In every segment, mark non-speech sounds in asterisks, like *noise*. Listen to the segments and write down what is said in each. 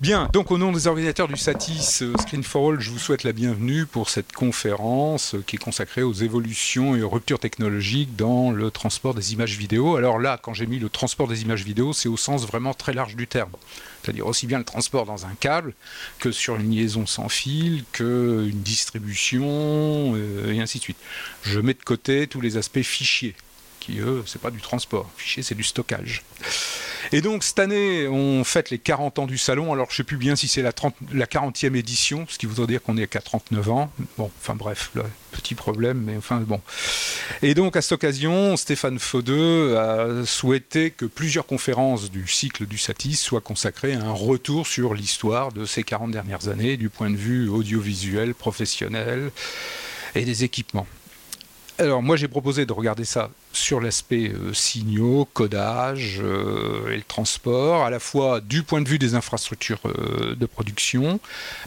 Bien, donc au nom des organisateurs du SATIS euh, Screen for All, je vous souhaite la bienvenue pour cette conférence euh, qui est consacrée aux évolutions et aux ruptures technologiques dans le transport des images vidéo. Alors là, quand j'ai mis le transport des images vidéo, c'est au sens vraiment très large du terme. C'est-à-dire aussi bien le transport dans un câble que sur une liaison sans fil, qu'une distribution, euh, et ainsi de suite. Je mets de côté tous les aspects fichiers, qui eux, c'est pas du transport. Fichier, c'est du stockage. Et donc cette année, on fête les 40 ans du salon. Alors je sais plus bien si c'est la, 30, la 40e édition, ce qui voudrait dire qu'on est qu'à 39 ans. Bon, enfin bref, petit problème, mais enfin bon. Et donc à cette occasion, Stéphane Faudeux a souhaité que plusieurs conférences du cycle du Satis soient consacrées à un retour sur l'histoire de ces 40 dernières années du point de vue audiovisuel, professionnel et des équipements. Alors moi j'ai proposé de regarder ça sur l'aspect euh, signaux, codage euh, et le transport, à la fois du point de vue des infrastructures euh, de production,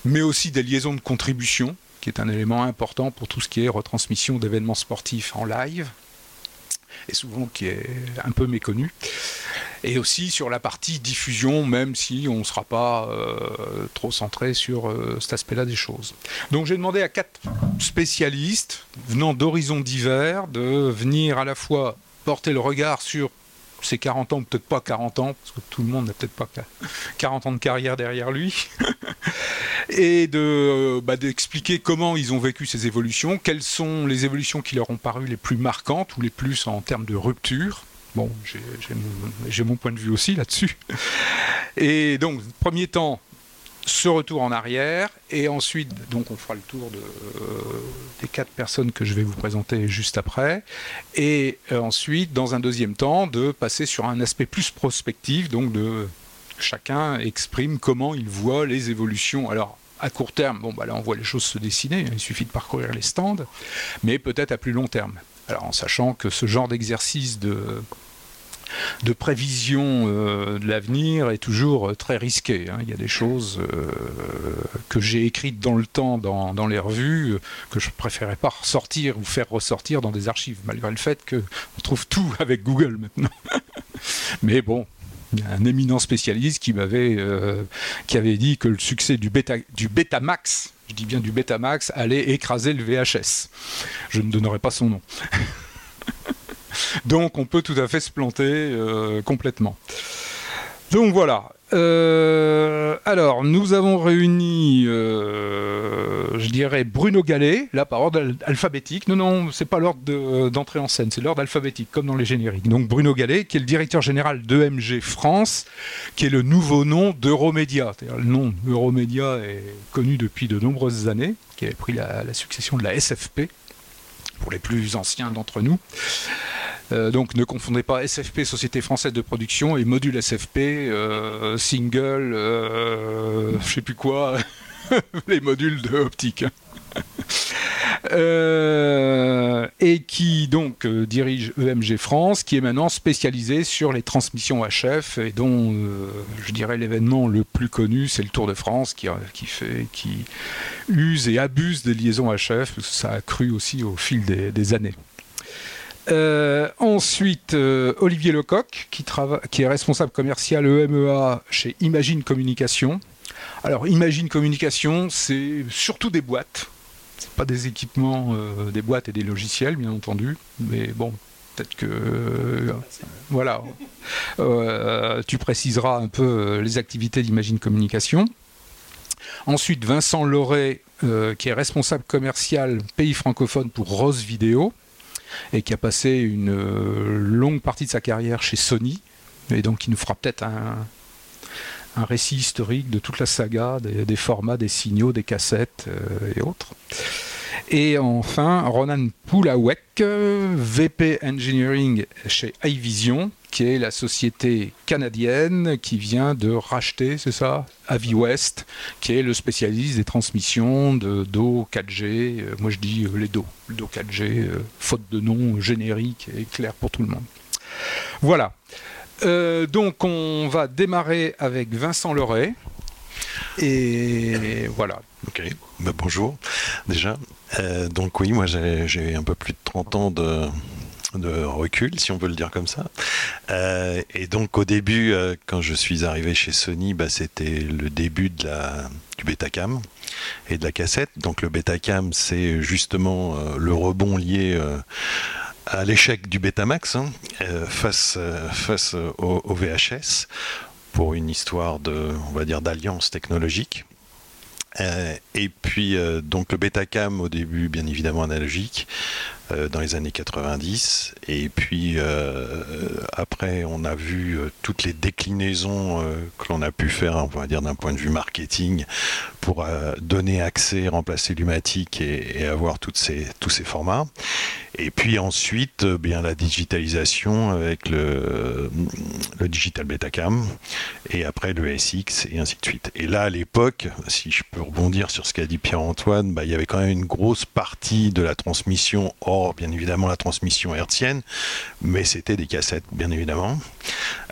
mais aussi des liaisons de contribution, qui est un élément important pour tout ce qui est retransmission d'événements sportifs en live, et souvent qui est un peu méconnu. Et aussi sur la partie diffusion, même si on ne sera pas euh, trop centré sur euh, cet aspect-là des choses. Donc j'ai demandé à quatre spécialistes venant d'horizons divers de venir à la fois porter le regard sur ces 40 ans, peut-être pas 40 ans, parce que tout le monde n'a peut-être pas 40 ans de carrière derrière lui, *laughs* et de bah, d'expliquer comment ils ont vécu ces évolutions, quelles sont les évolutions qui leur ont paru les plus marquantes ou les plus en termes de rupture. Bon, j'ai mon, point de vue aussi là-dessus. Et donc, premier temps, ce retour en arrière, et ensuite, donc on fera le tour euh, des quatre personnes que je vais vous présenter juste après, et euh, ensuite, dans un deuxième temps, de passer sur un aspect plus prospectif, donc de chacun exprime comment il voit les évolutions. Alors, à court terme, bon, bah là on voit les choses se dessiner, il suffit de parcourir les stands, mais peut-être à plus long terme. Alors en sachant que ce genre d'exercice de de prévision euh, de l'avenir est toujours euh, très risqué. Hein. Il y a des choses euh, que j'ai écrites dans le temps dans, les revues que je préférais pas ressortir ou faire ressortir dans des archives, malgré le fait qu'on trouve tout *laughs* avec Google maintenant. *laughs* Mais bon, un éminent spécialiste qui m'avait avait dit que le succès du bêta du Betamax, je dis bien du Betamax, allait écraser le VHS. Je ne donnerai pas son nom. *laughs* Donc on peut tout à fait se planter euh, complètement. Donc voilà. Euh, alors, nous avons réuni, euh, je dirais, Bruno Gallet, là par ordre alphabétique. Non, non, c'est pas l'ordre d'entrée en scène, c'est l'ordre alphabétique, comme dans les génériques. Donc Bruno Gallet, qui est le directeur général d'EMG France, qui est le nouveau nom d'Euromédia. Le nom Euromédia est connu depuis de nombreuses années, qui avait pris la succession de la SFP, pour les plus anciens d'entre nous. Euh, donc ne confondez pas SFP, Société Française de Production, et module SFP, euh, single, euh, je sais plus quoi, *laughs* les modules de optique. *laughs* et qui donc dirige EMG France, qui est maintenant spécialisé sur les transmissions HF et dont je dirais l'événement le plus connu, c'est le Tour de France qui, fait, qui use et abuse des liaisons HF. Ça a cru aussi au fil des années. Euh, ensuite, euh, Olivier Lecoq, qui, qui, est responsable commercial EMEA chez Imagine Communication. Alors, Imagine Communication, c'est surtout des boîtes. C'est pas des équipements, euh, des boîtes et des logiciels, bien entendu. Mais bon, peut-être que. voilà. tu préciseras un peu les activités d'Imagine Communication. Ensuite, Vincent Loret, qui est responsable commercial pays francophone pour Rose Vidéo et qui a passé une euh, longue partie de sa carrière chez Sony, et donc qui nous fera peut-être un, récit historique de toute la saga, des, formats, des signaux, des cassettes euh, et autres. Et enfin, Ronan Poulawek, VP Engineering chez iVision, qui est la société canadienne qui vient de racheter, c'est ça, AviWest, qui est le spécialiste des transmissions de DO 4G. Euh, moi je dis euh, les DO, DO 4G, euh, faute de nom générique et clair pour tout le monde. Voilà. Donc on va démarrer avec Vincent Loret. Et voilà. Ok, bah, bonjour déjà. donc oui, moi j'ai un peu plus de 30 ans de, recul, si on peut le dire comme ça. Euh, et donc au début, euh, quand je suis arrivé chez Sony, bah, c'était le début de la, du Betacam et de la cassette. Donc le Betacam, c'est justement euh, le rebond lié à l'échec du Betamax hein, face, face au, au, VHS pour une histoire de, on va dire, d'alliance technologique. et puis donc le Betacam au début bien évidemment analogique, euh, dans les années 90. Et puis euh, après, on a vu euh, toutes les déclinaisons que l'on a pu faire, on va dire d'un point de vue marketing, pour donner accès, remplacer l'Umatic et, et, avoir toutes ces, tous ces formats. Et puis ensuite, bien la digitalisation avec le, le digital Betacam et après le SX et ainsi de suite. Et là, à l'époque, si je peux rebondir sur ce qu'a dit Pierre-Antoine, bah, il y avait quand même une grosse partie de la transmission hors bien évidemment la transmission hertzienne, mais c'était des cassettes, bien évidemment.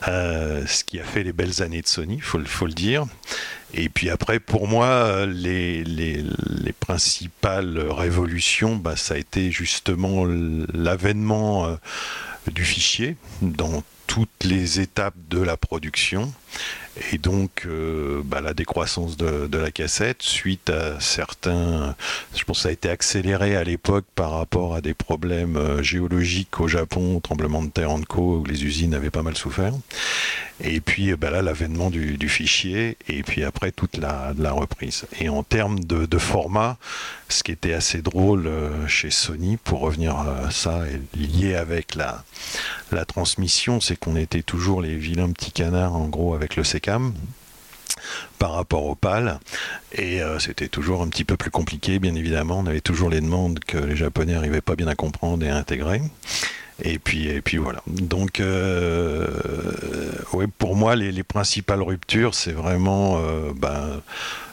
Euh, ce qui a fait les belles années de Sony, il faut, le dire. Et puis après, pour moi, les, les, principales révolutions, bah, ça a été justement l'avènement euh, du fichier dans toutes les étapes de la production et donc euh, bah, la décroissance de, la cassette suite à certains, je pense que ça a été accéléré à l'époque par rapport à des problèmes euh, géologiques au Japon, tremblement de terre en co, où les usines avaient pas mal souffert. Et puis bah, là l'avènement du, fichier et puis après toute la, reprise. Et en termes de, format, ce qui était assez drôle euh, chez Sony, pour revenir à ça, lié avec la, la transmission, c'est qu'on était toujours les vilains petits canards en gros avec le Par rapport au PAL. Et euh, c'était toujours un petit peu plus compliqué, bien évidemment. On avait toujours les demandes que les Japonais n'arrivaient pas bien à comprendre et à intégrer. Et puis, et puis voilà. Donc, euh, pour moi, les, principales ruptures, c'est vraiment euh, ben,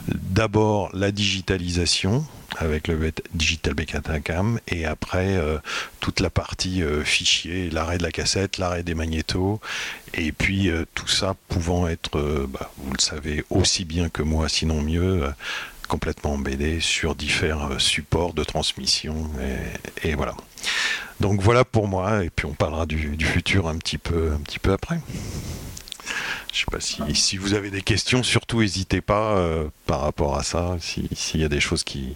d'abord la digitalisation avec le digital Becatacam et après euh, toute la partie euh, fichier, l'arrêt de la cassette, l'arrêt des magnétos et puis euh, tout ça pouvant être, bah, vous le savez aussi bien que moi, sinon mieux, complètement embêté sur différents supports de transmission et, voilà. Donc voilà pour moi et puis on parlera du, du futur un petit peu, un petit peu après. Je sais pas si, si, vous avez des questions, surtout n'hésitez pas euh, par rapport à ça, s'il y a des choses qui,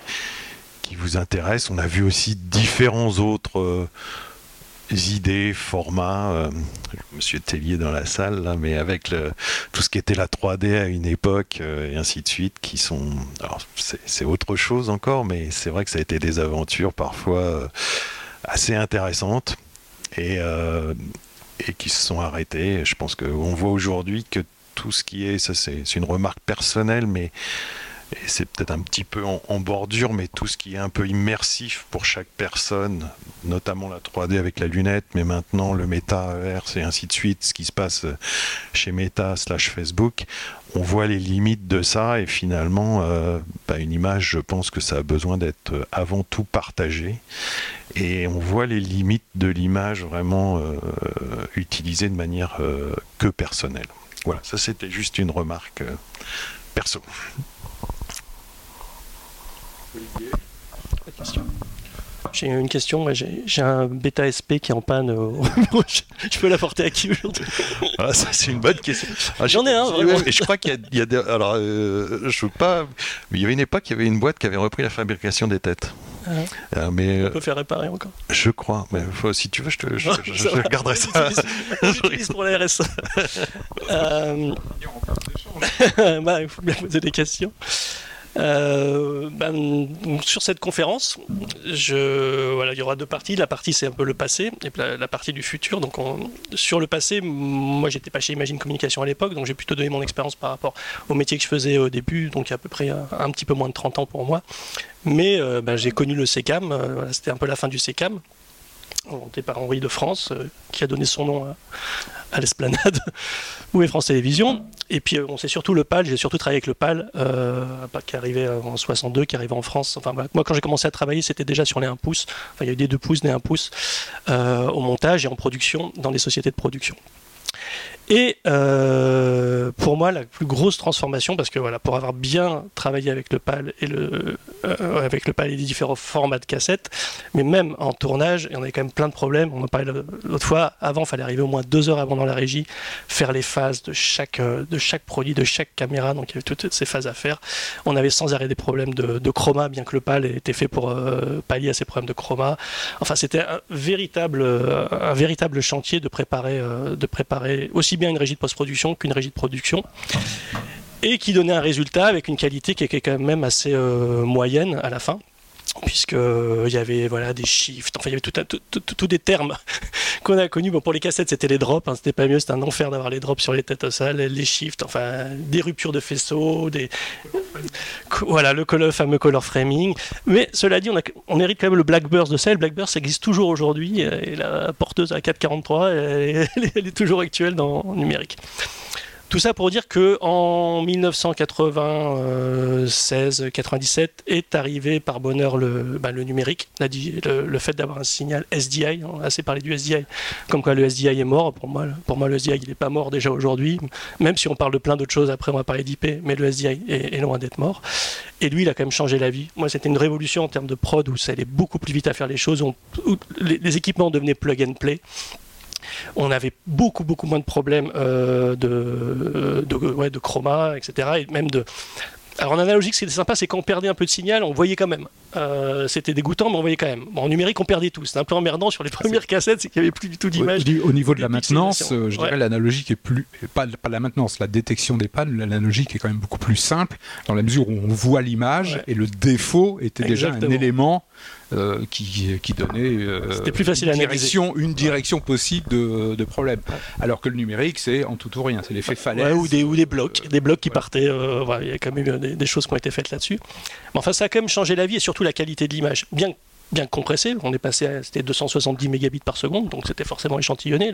qui vous intéressent. On a vu aussi différents autres euh, idées, formats. Euh, Monsieur Tellier dans la salle, là, mais avec tout ce qui était la 3D à une époque et ainsi de suite, qui sont. Alors, c'est autre chose encore, mais c'est vrai que ça a été des aventures parfois assez intéressantes. Et, et qui se sont arrêtés. Je pense qu'on voit aujourd'hui que tout ce qui est, ça c'est une remarque personnelle, mais c'est peut-être un petit peu en, bordure, mais tout ce qui est un peu immersif pour chaque personne, notamment la 3D avec la lunette, mais maintenant le métaverse et ainsi de suite, ce qui se passe chez Meta slash Facebook, on voit les limites de ça et finalement, euh, bah, une image, je pense que ça a besoin d'être avant tout partagé et on voit les limites de l'image vraiment euh, utilisée de manière euh, que personnelle. Voilà, ça c'était juste une remarque euh, perso. Olivier? J'ai une question. J'ai un bêta SP qui est en panne. *laughs* je peux l'apporter à qui aujourd'hui? Ah, Ça, c'est une bonne question. Ah, J'en ai un. Et je crois qu'il y, a, des. Alors, je veux pas. Mais il y avait une époque, il y avait une boîte qui avait repris la fabrication des têtes. Ah. Euh, mais, on peut faire réparer encore? Je crois, mais si tu veux, je, te, je, garderai *laughs* ça. J'utilise pour la *laughs* RSA. euh... bah, il faut bien poser des questions. Euh, ben, sur cette conférence, il y aura deux parties. La partie, c'est un peu le passé, et la, partie du futur. Donc, sur le passé, moi, j'étais pas chez Imagine Communication à l'époque, donc j'ai plutôt donné mon expérience par rapport au métier que je faisais au début, donc il y a à peu près un, petit peu moins de 30 ans pour moi. Mais euh, ben, j'ai connu le SECAM, euh, c'était un peu la fin du SECAM inventé par Henri de France, qui a donné son nom à, l'esplanade, *laughs* où est France Télévisions. Et puis, euh, on sait surtout le PAL, j'ai surtout travaillé avec le PAL, euh, qui arrivait en 62, qui arrivait en France. Enfin, moi, quand j'ai commencé à travailler, c'était déjà sur les 1 pouce. Enfin, il y a eu des 2 pouces, des 1 pouce, au montage et en production, dans les sociétés de production. Et euh, pour moi la plus grosse transformation parce que voilà, pour avoir bien travaillé avec le PAL et le euh, avec le PAL et les différents formats de cassettes, mais même en tournage, on avait quand même plein de problèmes. On en parlait l'autre fois. Avant, il fallait arriver au moins deux heures avant dans la régie, faire les phases de chaque de chaque produit, de chaque caméra. Donc il y avait toutes ces phases à faire. On avait sans arrêt des problèmes de, de chroma, bien que le PAL était fait pour pallier à ces problèmes de chroma. Enfin, c'était un véritable un véritable chantier de préparer de préparer aussi bien une régie de post-production qu'une régie de production et qui donnait un résultat avec une qualité qui était quand même assez euh, moyenne à la fin puisque euh, il y avait voilà des shifts, enfin il y avait tout, des termes *laughs* qu'on a connus. Bon, pour les cassettes, c'était les drops, hein, c'était pas mieux, c'était un enfer d'avoir les drops sur les têtes au les shifts, enfin des ruptures de faisceaux, des voilà le, fameux color framing. Mais cela dit, on, a, on hérite quand même le Blackburst de ça. Le Blackburst existe toujours aujourd'hui et la porteuse à 443, elle, *laughs* elle, est toujours actuelle dans numérique. Tout ça pour dire que en 1996-97 est arrivé par bonheur le, bah, numérique, le, fait d'avoir un signal SDI. On a assez parlé du SDI, comme quoi le SDI est mort. Pour moi, le SDI il n'est pas mort déjà aujourd'hui, même si on parle de plein d'autres choses. Après, on va parler d'IP, mais le SDI est, loin d'être mort. Et lui, il a quand même changé la vie. Moi, c'était une révolution en termes de prod où ça allait beaucoup plus vite à faire les choses, où les équipements devenaient plug and play on avait beaucoup beaucoup moins de problèmes euh, de, de, de chroma, etc. Et même de, alors en analogique, ce qui était sympa, c'est quand on perdait un peu de signal, on voyait quand même. Euh, c'était dégoûtant, mais on voyait quand même. en numérique, on perdait tout. C'était un peu emmerdant sur les premières cassettes, c'est qu'il n'y avait plus du tout d'image. Au niveau de la maintenance, euh, je dirais l'analogique est plus. Pas, pas, la maintenance, la détection des pannes, l'analogique est quand même beaucoup plus simple, dans la mesure où on voit l'image et le défaut était déjà un élément euh, qui, qui, donnait euh, plus facile une, à direction, une direction possible de, de, problème. Alors que le numérique, c'est en tout ou rien, c'est l'effet falaise. ou, des, ou des blocs, des blocs qui partaient. Euh, il y a quand même eu des, choses qui ont été faites là-dessus. Mais enfin, ça a quand même changé la vie et surtout la qualité de l'image. Bien bien compressé. On est passé à c'était 270 mégabits par seconde, donc c'était forcément échantillonné.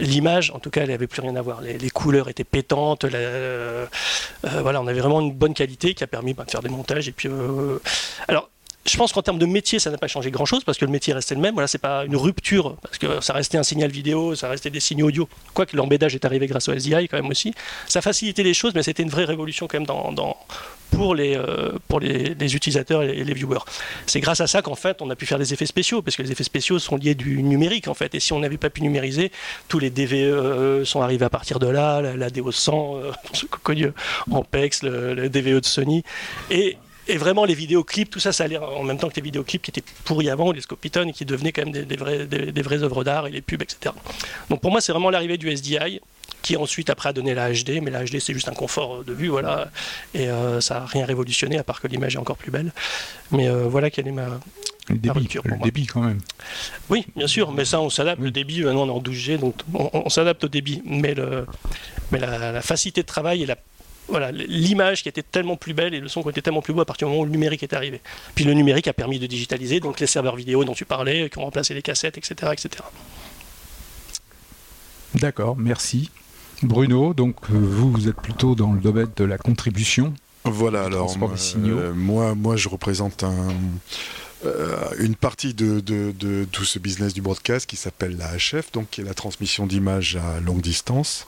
L'image, en tout cas, elle n'avait plus rien à voir. Les, couleurs étaient pétantes. voilà, on avait vraiment une bonne qualité qui a permis bah, de faire des montages. Et puis, alors, je pense qu'en termes de métier, ça n'a pas changé grand-chose parce que le métier restait le même. Voilà, c'est pas une rupture parce que ça restait un signal vidéo, ça restait des signaux audio. Quoique l'embêtage est arrivé grâce au SDI quand même aussi. Ça facilitait les choses, mais c'était une vraie révolution quand même pour les, euh, utilisateurs et les viewers. C'est grâce à ça qu'en fait on a pu faire des effets spéciaux, parce que les effets spéciaux sont liés du numérique en fait. Et si on n'avait pas pu numériser, tous les DVE euh, sont arrivés à partir de là, la, DO100, euh, *laughs* connu en PEX, le, le, DVE de Sony. Et et vraiment, les vidéoclips, tout ça, ça allait en même temps que les vidéoclips qui étaient pourris avant, les Scopiton, et qui devenaient quand même des, vrais, des, vraies œuvres d'art et les pubs, etc. Donc pour moi, c'est vraiment l'arrivée du SDI qui ensuite après a donné la HD, mais la HD c'est juste un confort de vue, voilà, et euh, ça n'a rien révolutionné à part que l'image est encore plus belle. Mais euh, voilà quelle est ma, le débit, le débit quand même. Oui, bien sûr, mais ça on s'adapte. Le débit, maintenant on est en 12G, donc on, s'adapte au débit. Mais, le, mais la, la, facilité de travail et la voilà, l'image qui était tellement plus belle et le son qui était tellement plus beau à partir du moment où le numérique est arrivé. Puis le numérique a permis de digitaliser, donc les serveurs vidéo dont tu parlais, qui ont remplacé les cassettes, etc. etc. D'accord, merci. Bruno, donc euh, vous, vous êtes plutôt dans le domaine de la contribution. Voilà, alors moi, euh, moi, moi, je représente un, euh, une partie de, de, tout ce business du broadcast qui s'appelle la HF, donc qui est la transmission d'images à longue distance.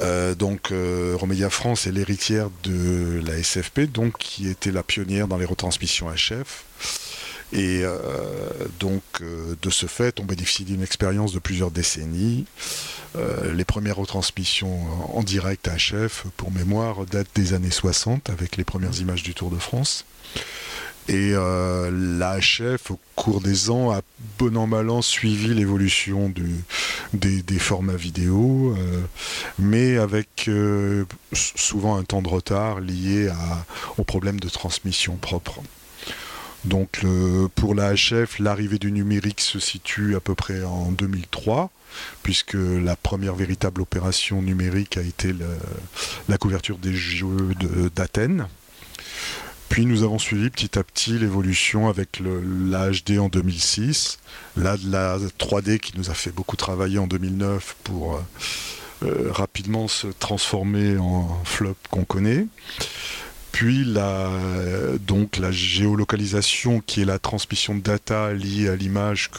Euh, donc euh, France est l'héritière de la SFP, donc qui était la pionnière dans les retransmissions HF. Et euh, donc de ce fait, on bénéficie d'une expérience de plusieurs décennies. les premières retransmissions en direct HF, pour mémoire, datent des années 60 avec les premières images du Tour de France. Et euh, la HF, au cours des ans, a bon an mal an suivi l'évolution des, formats vidéo, euh, mais avec euh, souvent un temps de retard lié aux problèmes de transmission propre. Donc pour la HF, l'arrivée du numérique se situe à peu près en 2003, puisque la première véritable opération numérique a été la couverture des Jeux d'Athènes. Puis nous avons suivi petit à petit l'évolution avec le, la HD en 2006, là de la 3D qui nous a fait beaucoup travailler en 2009 pour euh, euh, rapidement se transformer en flop qu'on connaît. Puis la, donc la géolocalisation qui est la transmission de data liée à l'image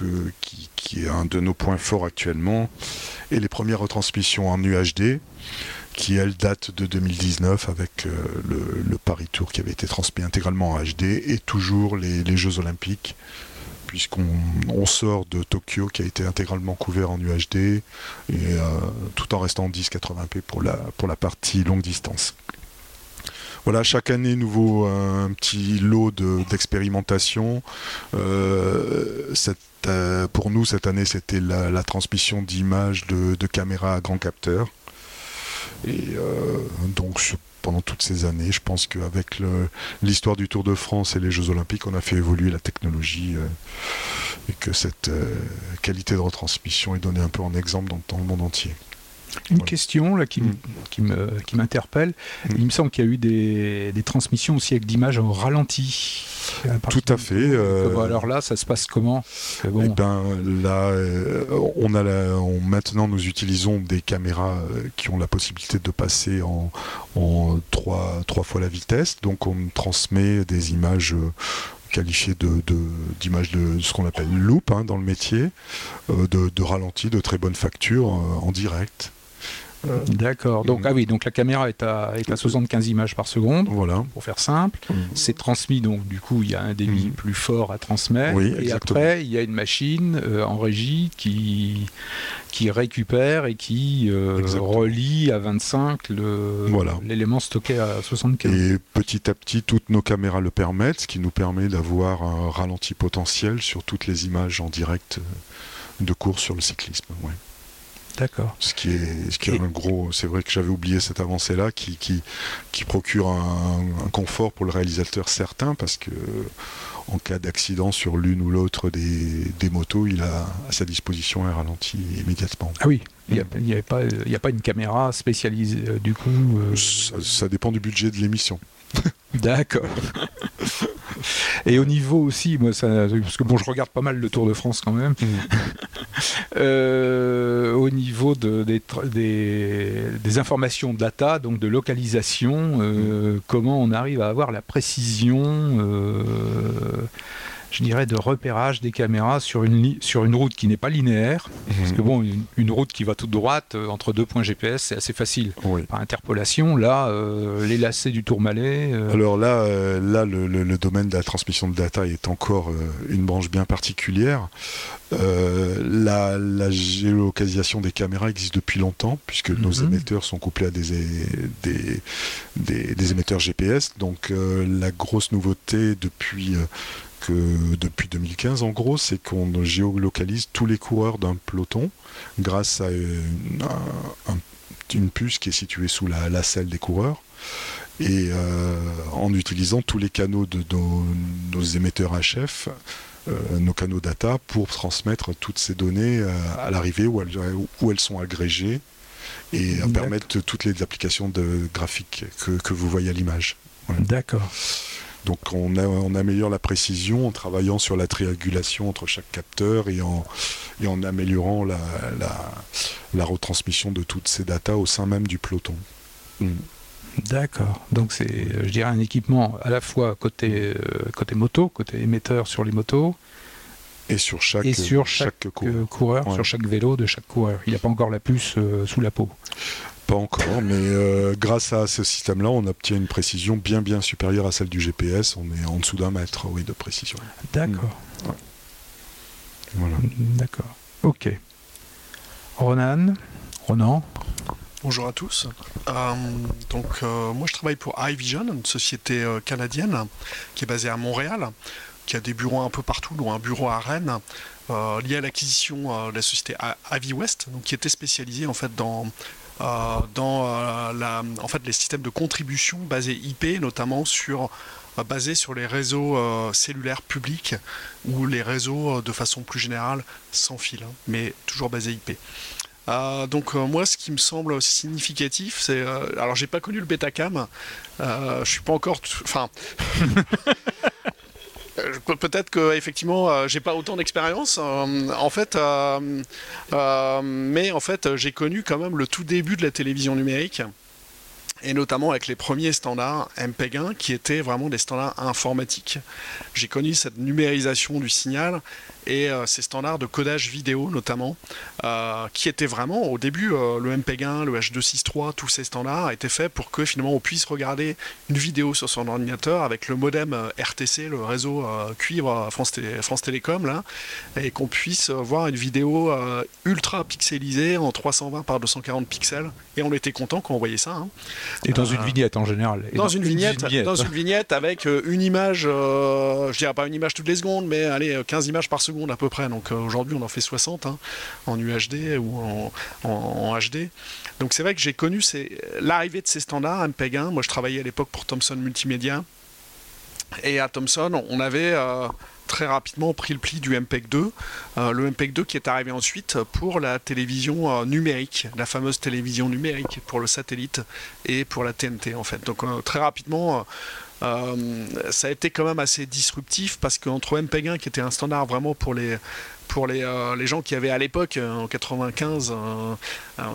qui, qui est un de nos points forts actuellement. Et les premières retransmissions en UHD qui elle date de 2019 avec le, Paris Tour qui avait été transmis intégralement en HD et toujours les, Jeux Olympiques puisqu'on sort de Tokyo qui a été intégralement couvert en UHD et tout en restant en 1080p pour la, pour la partie longue distance. Voilà, chaque année, nouveau un petit lot d'expérimentation. Euh, euh, pour nous, cette année, c'était la, transmission d'images de, caméras à grand capteur. Et euh, donc, pendant toutes ces années, je pense qu'avec l'histoire du Tour de France et les Jeux Olympiques, on a fait évoluer la technologie et que cette qualité de retransmission est donnée un peu en exemple dans le monde entier. Une question là, qui, mm. qui, m'interpelle. Mm. Il me semble qu'il y a eu des, des transmissions aussi avec d'images en ralenti. Tout à fait. Euh, alors là, ça se passe comment eh ben, là, euh, on a maintenant, nous utilisons des caméras euh, qui ont la possibilité de passer en, en trois, trois fois la vitesse. Donc, on transmet des images qualifiées de, d'images de, ce qu'on appelle loop hein, dans le métier, de, de, ralenti, de très bonne facture en direct. Euh, D'accord. Donc, ah oui, donc la caméra est à, est à 75 images par seconde, voilà. pour faire simple. Mhm. C'est transmis, donc du coup, il y a un débit mhm. plus fort à transmettre. Oui, et après, il y a une machine euh, en régie qui, qui récupère et qui euh, relie à 25 l'élément stocké à 75. Et petit à petit, toutes nos caméras le permettent, ce qui nous permet d'avoir un ralenti potentiel sur toutes les images en direct de course sur le cyclisme. Ouais. D'accord. Ce qui est, ce qui est un gros. C'est vrai que j'avais oublié cette avancée-là qui, qui, qui procure un, confort pour le réalisateur certain parce que en cas d'accident sur l'une ou l'autre des, des, motos, il a à sa disposition un ralenti immédiatement. Ah oui, il n'y a, a, pas, a pas une caméra spécialisée euh, du coup euh, ça, dépend du budget de l'émission. D'accord. Et au niveau aussi, moi, ça, parce que bon, je regarde pas mal le Tour de France quand même. Mm. *laughs* Euh, au niveau de, des, des, informations data, donc de localisation, euh, mm. comment on arrive à avoir la précision euh, je dirais, de repérage des caméras sur une, sur une route qui n'est pas linéaire. Mhm. Parce que bon, une, route qui va toute droite euh, entre deux points GPS, c'est assez facile. Par interpolation, là, euh, les lacets du Tourmalet. Euh, Alors là, là le, domaine de la transmission de data est encore une branche bien particulière. La, géolocalisation des caméras existe depuis longtemps, puisque nos mhm. émetteurs sont couplés à des, des, des émetteurs GPS. Donc la grosse nouveauté depuis que depuis 2015 en gros, c'est qu'on géolocalise tous les coureurs d'un peloton grâce à une, puce qui est située sous la, selle des coureurs et euh, en utilisant tous les canaux de nos, émetteurs HF, euh, nos canaux data pour transmettre toutes ces données euh, à l'arrivée où elles, où elles sont agrégées et permettre toutes les applications de graphiques que, vous voyez à l'image. D'accord. Donc on, améliore la précision en travaillant sur la triangulation entre chaque capteur et en, améliorant la, retransmission de toutes ces datas au sein même du peloton. Hmm. D'accord. Donc c'est, euh, je dirais, un équipement à la fois côté, euh, côté moto, côté émetteur sur les motos. Et sur chaque, et sur chaque, coureur, sur chaque vélo de chaque coureur. Il n'y a pas encore la puce euh, sous la peau. Pas encore, mais euh, grâce à ce système-là, on obtient une précision bien bien supérieure à celle du GPS. On est en dessous d'un mètre, oui, de précision. D'accord. Mm. Voilà. D'accord. Ok. Ronan, Ronan? Bonjour à tous. Euh, donc euh, moi je travaille pour iVision, une société canadienne qui est basée à Montréal, qui a des bureaux un peu partout, dont un bureau à Rennes, lié à l'acquisition de la société AviWest, donc qui était spécialisée en fait dans dans euh, la, en fait, les systèmes de contribution basés IP, notamment sur euh, basés sur les réseaux cellulaires publics ou les réseaux de façon plus générale sans fil, hein, mais toujours basés IP. donc moi, ce qui me semble significatif, c'est alors j'ai pas connu le Betacam, je suis pas encore, enfin. *laughs* Euh, peut-être que effectivement euh, j'ai pas autant d'expérience euh, en fait mais en fait j'ai connu quand même le tout début de la télévision numérique et notamment avec les premiers standards MPEG-1 qui étaient vraiment des standards informatiques. J'ai connu cette numérisation du signal et euh, ces standards de codage vidéo notamment, euh, qui étaient vraiment au début euh, le MPEG-1, le H263, tous ces standards étaient faits pour que finalement on puisse regarder une vidéo sur son ordinateur avec le modem RTC, le réseau cuivre France, Télécom là, et qu'on puisse voir une vidéo ultra pixelisée en 320 par 240 pixels et on était content quand on voyait ça. Hein. Et dans une vignette en général. dans, une, vignette, dans une vignette avec une image, je dirais pas une image toutes les secondes, mais allez 15 images par seconde à peu près. Donc euh, aujourd'hui, on en fait 60 hein, en UHD ou en, HD. Donc c'est vrai que j'ai connu l'arrivée de ces standards MPEG-1. Moi, je travaillais à l'époque pour Thomson Multimédia. Et à Thomson, on avait euh, très rapidement pris le pli du MPEG-2. Euh, le MPEG-2 qui est arrivé ensuite pour la télévision numérique, la fameuse télévision numérique pour le satellite et pour la TNT en fait. Donc très rapidement euh, ça a été quand même assez disruptif parce qu'entre MPEG-1 qui était un standard vraiment pour les pour les, euh, les, gens qui avaient à l'époque, euh, en 95, dans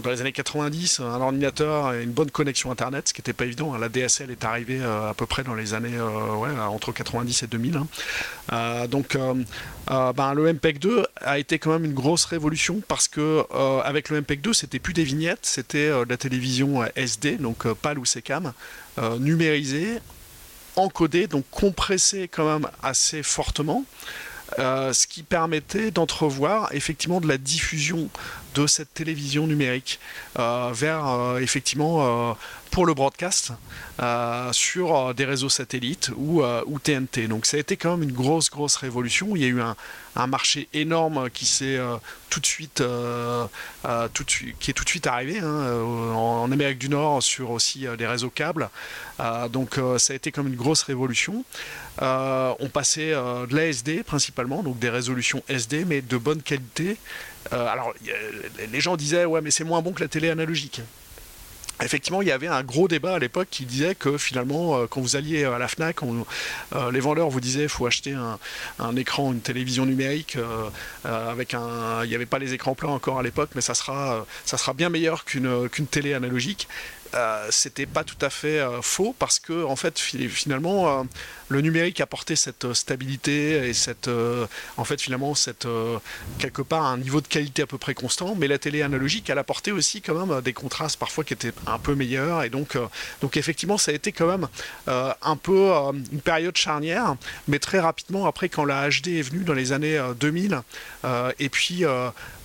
les années 90, un ordinateur et une bonne connexion Internet, ce qui n'était pas évident. La DSL est arrivée à peu près dans les années ouais, entre 90 et 2000. Hein. donc ben, le MPEG 2 a été quand même une grosse révolution parce que avec le MPEG 2, c'était plus des vignettes, c'était de la télévision SD, donc PAL ou SECAM, numérisée encodé, donc compressé quand même assez fortement. Euh, ce qui permettait d'entrevoir effectivement de la diffusion de cette télévision numérique euh, vers euh, effectivement pour le broadcast sur des réseaux satellites ou, TNT. Donc ça a été quand même une grosse grosse révolution. Il y a eu un, marché énorme qui s'est tout de suite qui est tout de suite arrivé hein, en, Amérique du Nord sur aussi des réseaux câbles. donc ça a été comme une grosse révolution. on passait de l'ASD principalement, donc des résolutions SD mais de bonne qualité euh, alors, les gens disaient, ouais, mais c'est moins bon que la télé analogique. Effectivement, il y avait un gros débat à l'époque qui disait que finalement, euh, quand vous alliez à la FNAC, euh, les vendeurs vous disaient qu'il faut acheter un, écran, une télévision numérique avec un. Il n'y avait pas les écrans plats encore à l'époque, mais ça sera, bien meilleur qu'une télé analogique. C'était pas tout à fait faux parce que en fait, finalement, le numérique apportait cette euh, stabilité et cette, euh, en fait, finalement, cette, euh, quelque part, un niveau de qualité à peu près constant. Mais la télé analogique, elle apportait aussi quand même des contrastes parfois qui étaient un peu meilleurs. Et donc, donc effectivement, ça a été quand même un peu une période charnière. Mais très rapidement, après, quand la HD est venue dans les années 2000, et puis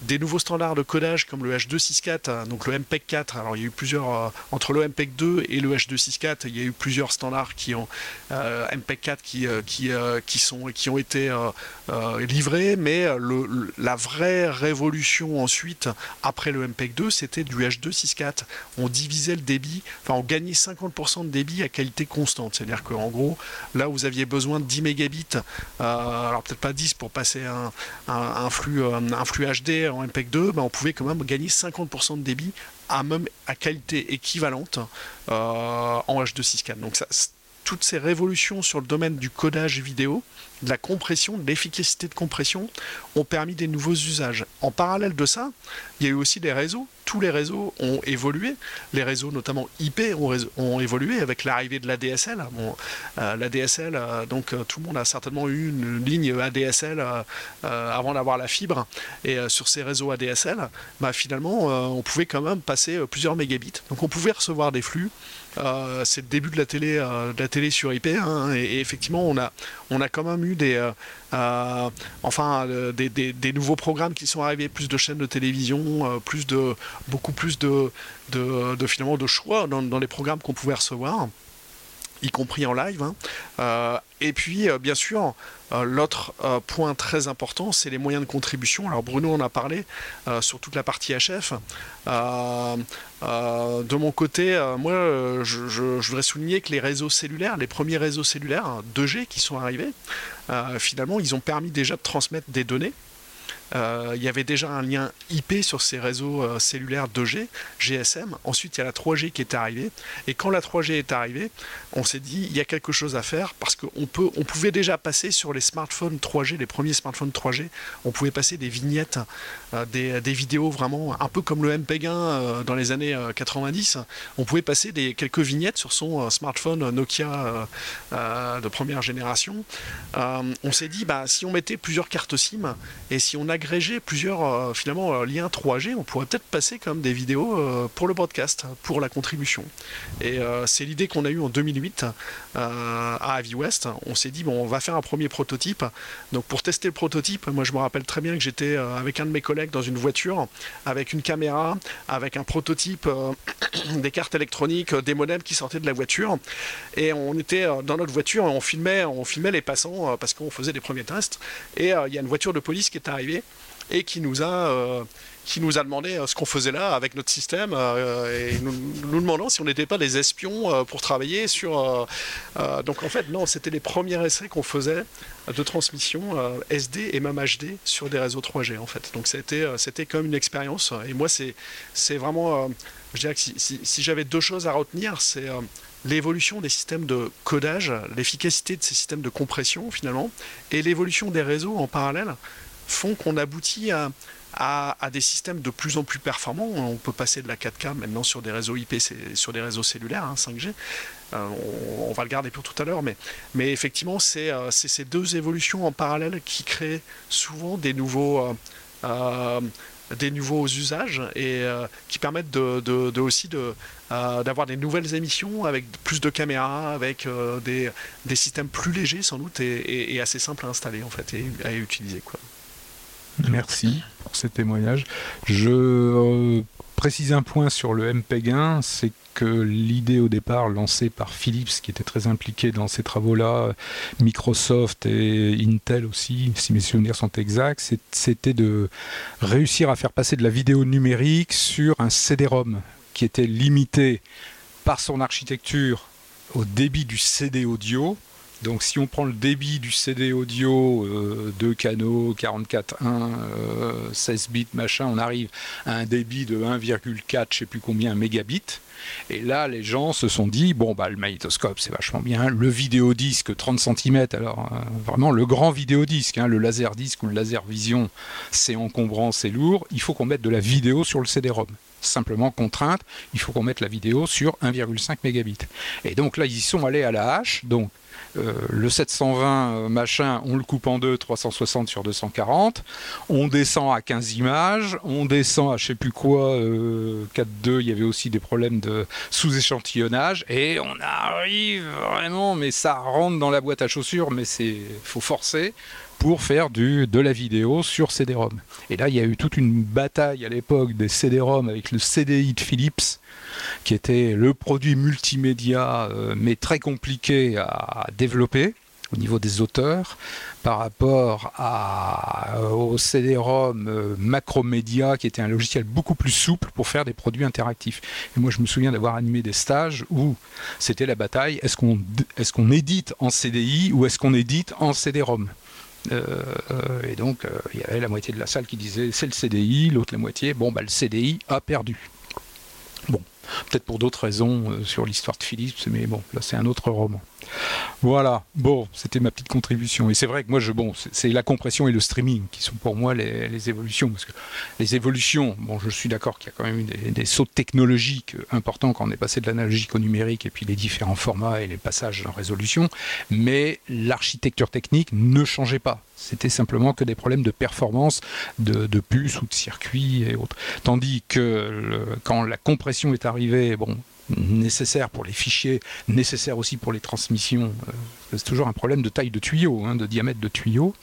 des nouveaux standards de codage comme le H264, donc le MPEG 4. Alors, il y a eu plusieurs, entre le MPEG 2 et le H264, il y a eu plusieurs standards qui ont MPEG 4 qui, euh, qui, euh, qui, qui ont été euh, livrés, mais la vraie révolution ensuite, après le MPEG 2, c'était du H264. On divisait le débit, enfin on gagnait 50% de débit à qualité constante. C'est-à-dire qu'en gros, là vous aviez besoin de 10 mégabits, alors peut-être pas 10 pour passer un, un, flux, un flux HD en MPEG 2, ben on pouvait quand même gagner 50% de débit à même à qualité équivalente en H264. Donc ça, toutes ces révolutions sur le domaine du codage vidéo, de la compression, de l'efficacité de compression, ont permis des nouveaux usages. En parallèle de ça, il y a eu aussi des réseaux. Tous les réseaux ont évolué. Les réseaux, notamment IP, ont, évolué avec l'arrivée de l'ADSL. Bon, euh, euh, donc euh, tout le monde a certainement eu une ligne ADSL avant d'avoir la fibre. Et sur ces réseaux ADSL, bah, finalement, on pouvait quand même passer plusieurs mégabits. Donc on pouvait recevoir des flux euh, c'est le début de la télé, euh, la télé sur IP, hein, et, effectivement, on a, quand même eu des, euh, enfin, des, nouveaux programmes qui sont arrivés, plus de chaînes de télévision, plus de, beaucoup plus de, de, finalement de choix dans les programmes qu'on pouvait recevoir y compris en live. Hein. et puis, bien sûr, euh, l'autre euh, point très important, c'est les moyens de contribution. Alors Bruno en a parlé euh, sur toute la partie HF. de mon côté, moi, je, voudrais souligner que les réseaux cellulaires, les premiers réseaux cellulaires 2G qui sont arrivés, finalement, ils ont permis déjà de transmettre des données euh, il y avait déjà un lien IP sur ces réseaux euh, cellulaires 2G, GSM. Ensuite, il y a la 3G qui est arrivée. Et quand la 3G est arrivée, on s'est dit il y a quelque chose à faire parce qu'on on pouvait déjà passer sur les smartphones 3G, les premiers smartphones 3G, on pouvait passer des vignettes, euh, des, vidéos vraiment un peu comme le MPEG-1 dans les années 90. On pouvait passer quelques vignettes sur son smartphone Nokia de première génération. on s'est dit bah, si on mettait plusieurs cartes SIM et si on agrégeait plusieurs finalement liens 3G, on pourrait peut-être passer comme des vidéos pour le broadcast, pour la contribution. Et c'est l'idée qu'on a eue en 2008 à Avi West. On s'est dit, bon, on va faire un premier prototype. Donc pour tester le prototype, moi je me rappelle très bien que j'étais avec un de mes collègues dans une voiture, avec une caméra, avec un prototype *clears throat* des cartes électroniques, des modems qui sortaient de la voiture. Et on était dans notre voiture, on filmait, on filmait les passants parce qu'on faisait des premiers tests. Et il y a une voiture de police qui est arrivée et qui nous a qui nous a demandé euh, ce qu'on faisait là avec notre système euh, et nous, demandant si on n'était pas des espions euh, pour travailler sur. donc en fait, non, c'était les premiers essais qu'on faisait de transmission SD et même HD sur des réseaux 3G en fait. Donc c'était c'était comme une expérience. Et moi, c'est c'est vraiment. je dirais que si, si, j'avais deux choses à retenir, c'est l'évolution des systèmes de codage, l'efficacité de ces systèmes de compression finalement, et l'évolution des réseaux en parallèle font qu'on aboutit à, des systèmes de plus en plus performants. On peut passer de la 4K maintenant sur des réseaux IP, sur des réseaux cellulaires, 5G. Hein, euh, on, va le garder pour tout à l'heure, mais, effectivement, euh, c'est ces deux évolutions en parallèle qui créent souvent des nouveaux, euh, usages et qui permettent aussi d'avoir des nouvelles émissions avec plus de caméras, avec des, systèmes plus légers sans doute et, assez simples à installer en fait et à utiliser. Merci pour ces témoignages. Je euh, précise un point sur le MPEG-1, c'est que l'idée au départ lancée par Philips, qui était très impliqué dans ces travaux-là, Microsoft et Intel aussi, si mes souvenirs sont exacts, c'était de réussir à faire passer de la vidéo numérique sur un CD-ROM qui était limité par son architecture au débit du CD audio, donc si on prend le débit du CD audio, euh, canaux, 44.1, 16 euh, bits, machin, on arrive à un débit de 1,4, je sais plus combien, mégabits. Et là, les gens se sont dit, bon, bah, le magnétoscope, c'est vachement bien. Le vidéodisque, 30 cm, alors euh, vraiment le grand vidéodisque, hein, le laser disque ou le laser vision, c'est encombrant, c'est lourd. Il faut qu'on mette de la vidéo sur le CD-ROM simplement contrainte, il faut qu'on mette la vidéo sur 1,5 mégabits. Et donc là, ils y sont allés à la hache. Donc euh, le 720 euh, machin, on le coupe en deux, 360 sur 240. On descend à 15 images, on descend à je sais plus quoi, 4.2, euh, il y avait aussi des problèmes de sous-échantillonnage, et on arrive vraiment, mais ça rentre dans la boîte à chaussures, mais c'est faut forcer pour faire du, de la vidéo sur CD-ROM. Et là, il y a eu toute une bataille à l'époque des CD-ROM avec le CDI de Philips, qui était le produit multimédia, euh, mais très compliqué à développer au niveau des auteurs par rapport à, au CD-ROM euh, Macromedia qui était un logiciel beaucoup plus souple pour faire des produits interactifs. Et moi je me souviens d'avoir animé des stages où c'était la bataille, est-ce qu'on édite en CDI ou est-ce qu'on édite en CD-ROM euh, et donc, il y avait la moitié de la salle qui disait c'est le CDI, l'autre la moitié, bon, bah, le CDI a perdu. Peut-être pour d'autres raisons euh, sur l'histoire de Philippe, mais bon, là c'est un autre roman. Voilà, bon, c'était ma petite contribution. Et c'est vrai que moi, je, bon, c'est la compression et le streaming qui sont pour moi les, évolutions. Parce que les évolutions, bon, je suis d'accord qu'il y a quand même eu des, sauts technologiques importants quand on est passé de l'analogique au numérique et puis les différents formats et les passages en résolution. Mais l'architecture technique ne changeait pas. C'était simplement que des problèmes de performance de, de puces ou de circuits et autres. Tandis que quand la compression est arrivée, bon, nécessaire pour les fichiers, nécessaire aussi pour les transmissions. Euh, c'est toujours un problème de taille de tuyau, hein, de diamètre de tuyau.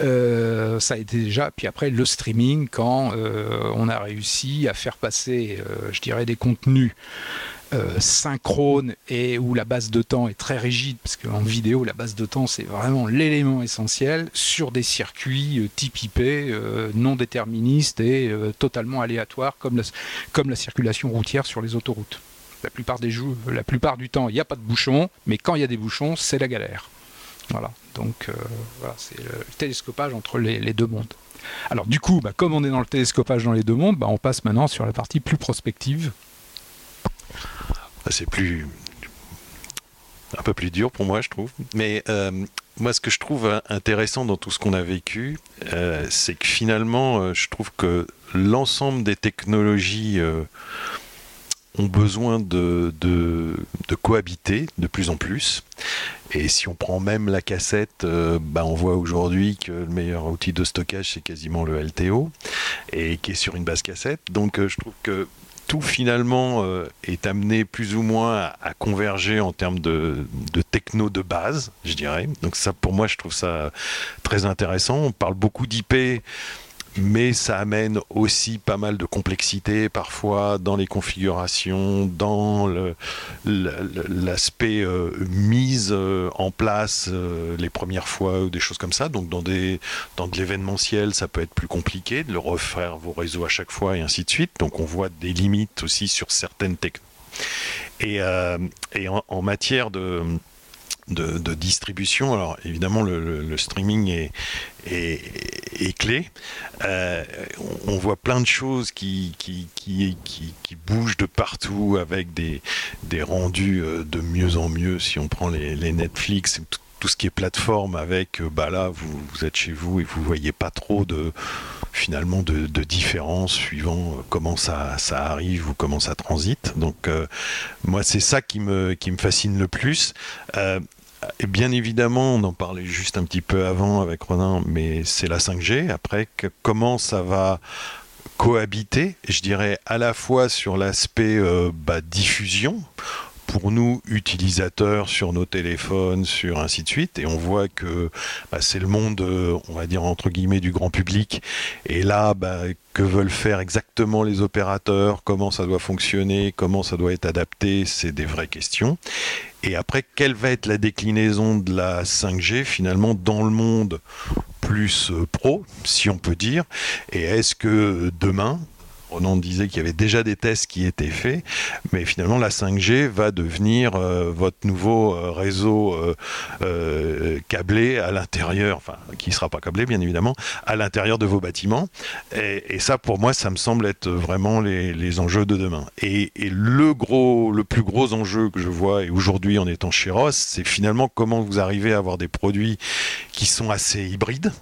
Euh, ça a été déjà, puis après le streaming, quand euh, on a réussi à faire passer, je dirais, des contenus synchrones et où la base de temps est très rigide, parce qu'en vidéo, la base de temps, c'est vraiment l'élément essentiel, sur des circuits type IP, non déterministes et totalement aléatoires, comme comme la circulation routière sur les autoroutes. La plupart, des la plupart du temps, il n'y a pas de bouchons, mais quand il y a des bouchons, c'est la galère. Voilà, donc euh, voilà, c'est le télescopage entre les, deux mondes. Alors du coup, bah, comme on est dans le télescopage dans les deux mondes, bah, on passe maintenant sur la partie plus prospective. C'est plus un peu plus dur pour moi, je trouve. Mais euh, moi, ce que je trouve intéressant dans tout ce qu'on a vécu, euh, c'est que finalement, euh, je trouve que l'ensemble des technologies ont besoin de, de, cohabiter de plus en plus. Et si on prend même la cassette, bah on voit aujourd'hui que le meilleur outil de stockage, c'est quasiment le LTO, et qui est sur une base cassette. Donc je trouve que tout finalement euh, est amené plus ou moins à, converger en termes de, de, techno de base, je dirais. Donc ça, pour moi, je trouve ça très intéressant. On parle beaucoup d'IP mais ça amène aussi pas mal de complexité parfois dans les configurations, dans l'aspect euh, mise euh, en place euh, les premières fois ou des choses comme ça. Donc dans, des, dans de l'événementiel, ça peut être plus compliqué de refaire vos réseaux à chaque fois et ainsi de suite. Donc on voit des limites aussi sur certaines techniques. Et, en, matière de de, distribution. Alors évidemment, le, streaming est, Euh, on, voit plein de choses qui, qui, bougent de partout avec des, rendus euh, de mieux en mieux. Si on prend les, Netflix, tout, ce qui est plateforme avec, euh, bah là, vous, êtes chez vous et vous voyez pas trop de finalement de, différence suivant comment ça, arrive ou comment ça transite. Donc moi c'est ça qui me fascine le plus. Et bien évidemment, on en parlait juste un petit peu avant avec Ronan, mais c'est la 5G. Après, comment ça va cohabiter, je dirais à la fois sur l'aspect euh, bah, diffusion, pour nous utilisateurs sur nos téléphones, sur ainsi de suite, et on voit que bah, c'est le monde, euh, on va dire entre guillemets, du grand public. Et là, bah, que veulent faire exactement les opérateurs, comment ça doit fonctionner, comment ça doit être adapté, c'est des vraies questions. Et après, quelle va être la déclinaison de la 5G finalement dans le monde plus euh, pro, si on peut dire? Et est-ce que demain, Ronan disait qu'il y avait déjà des tests qui étaient faits, mais finalement la 5G va devenir euh, votre nouveau euh, réseau euh, câblé à l'intérieur, enfin qui ne sera pas câblé bien évidemment, à l'intérieur de vos bâtiments. Et, ça pour moi ça me semble être vraiment les, enjeux de demain. Et, le gros, le plus gros enjeu que je vois et aujourd'hui en étant chez Ross, c'est finalement comment vous arrivez à avoir des produits qui sont assez hybrides,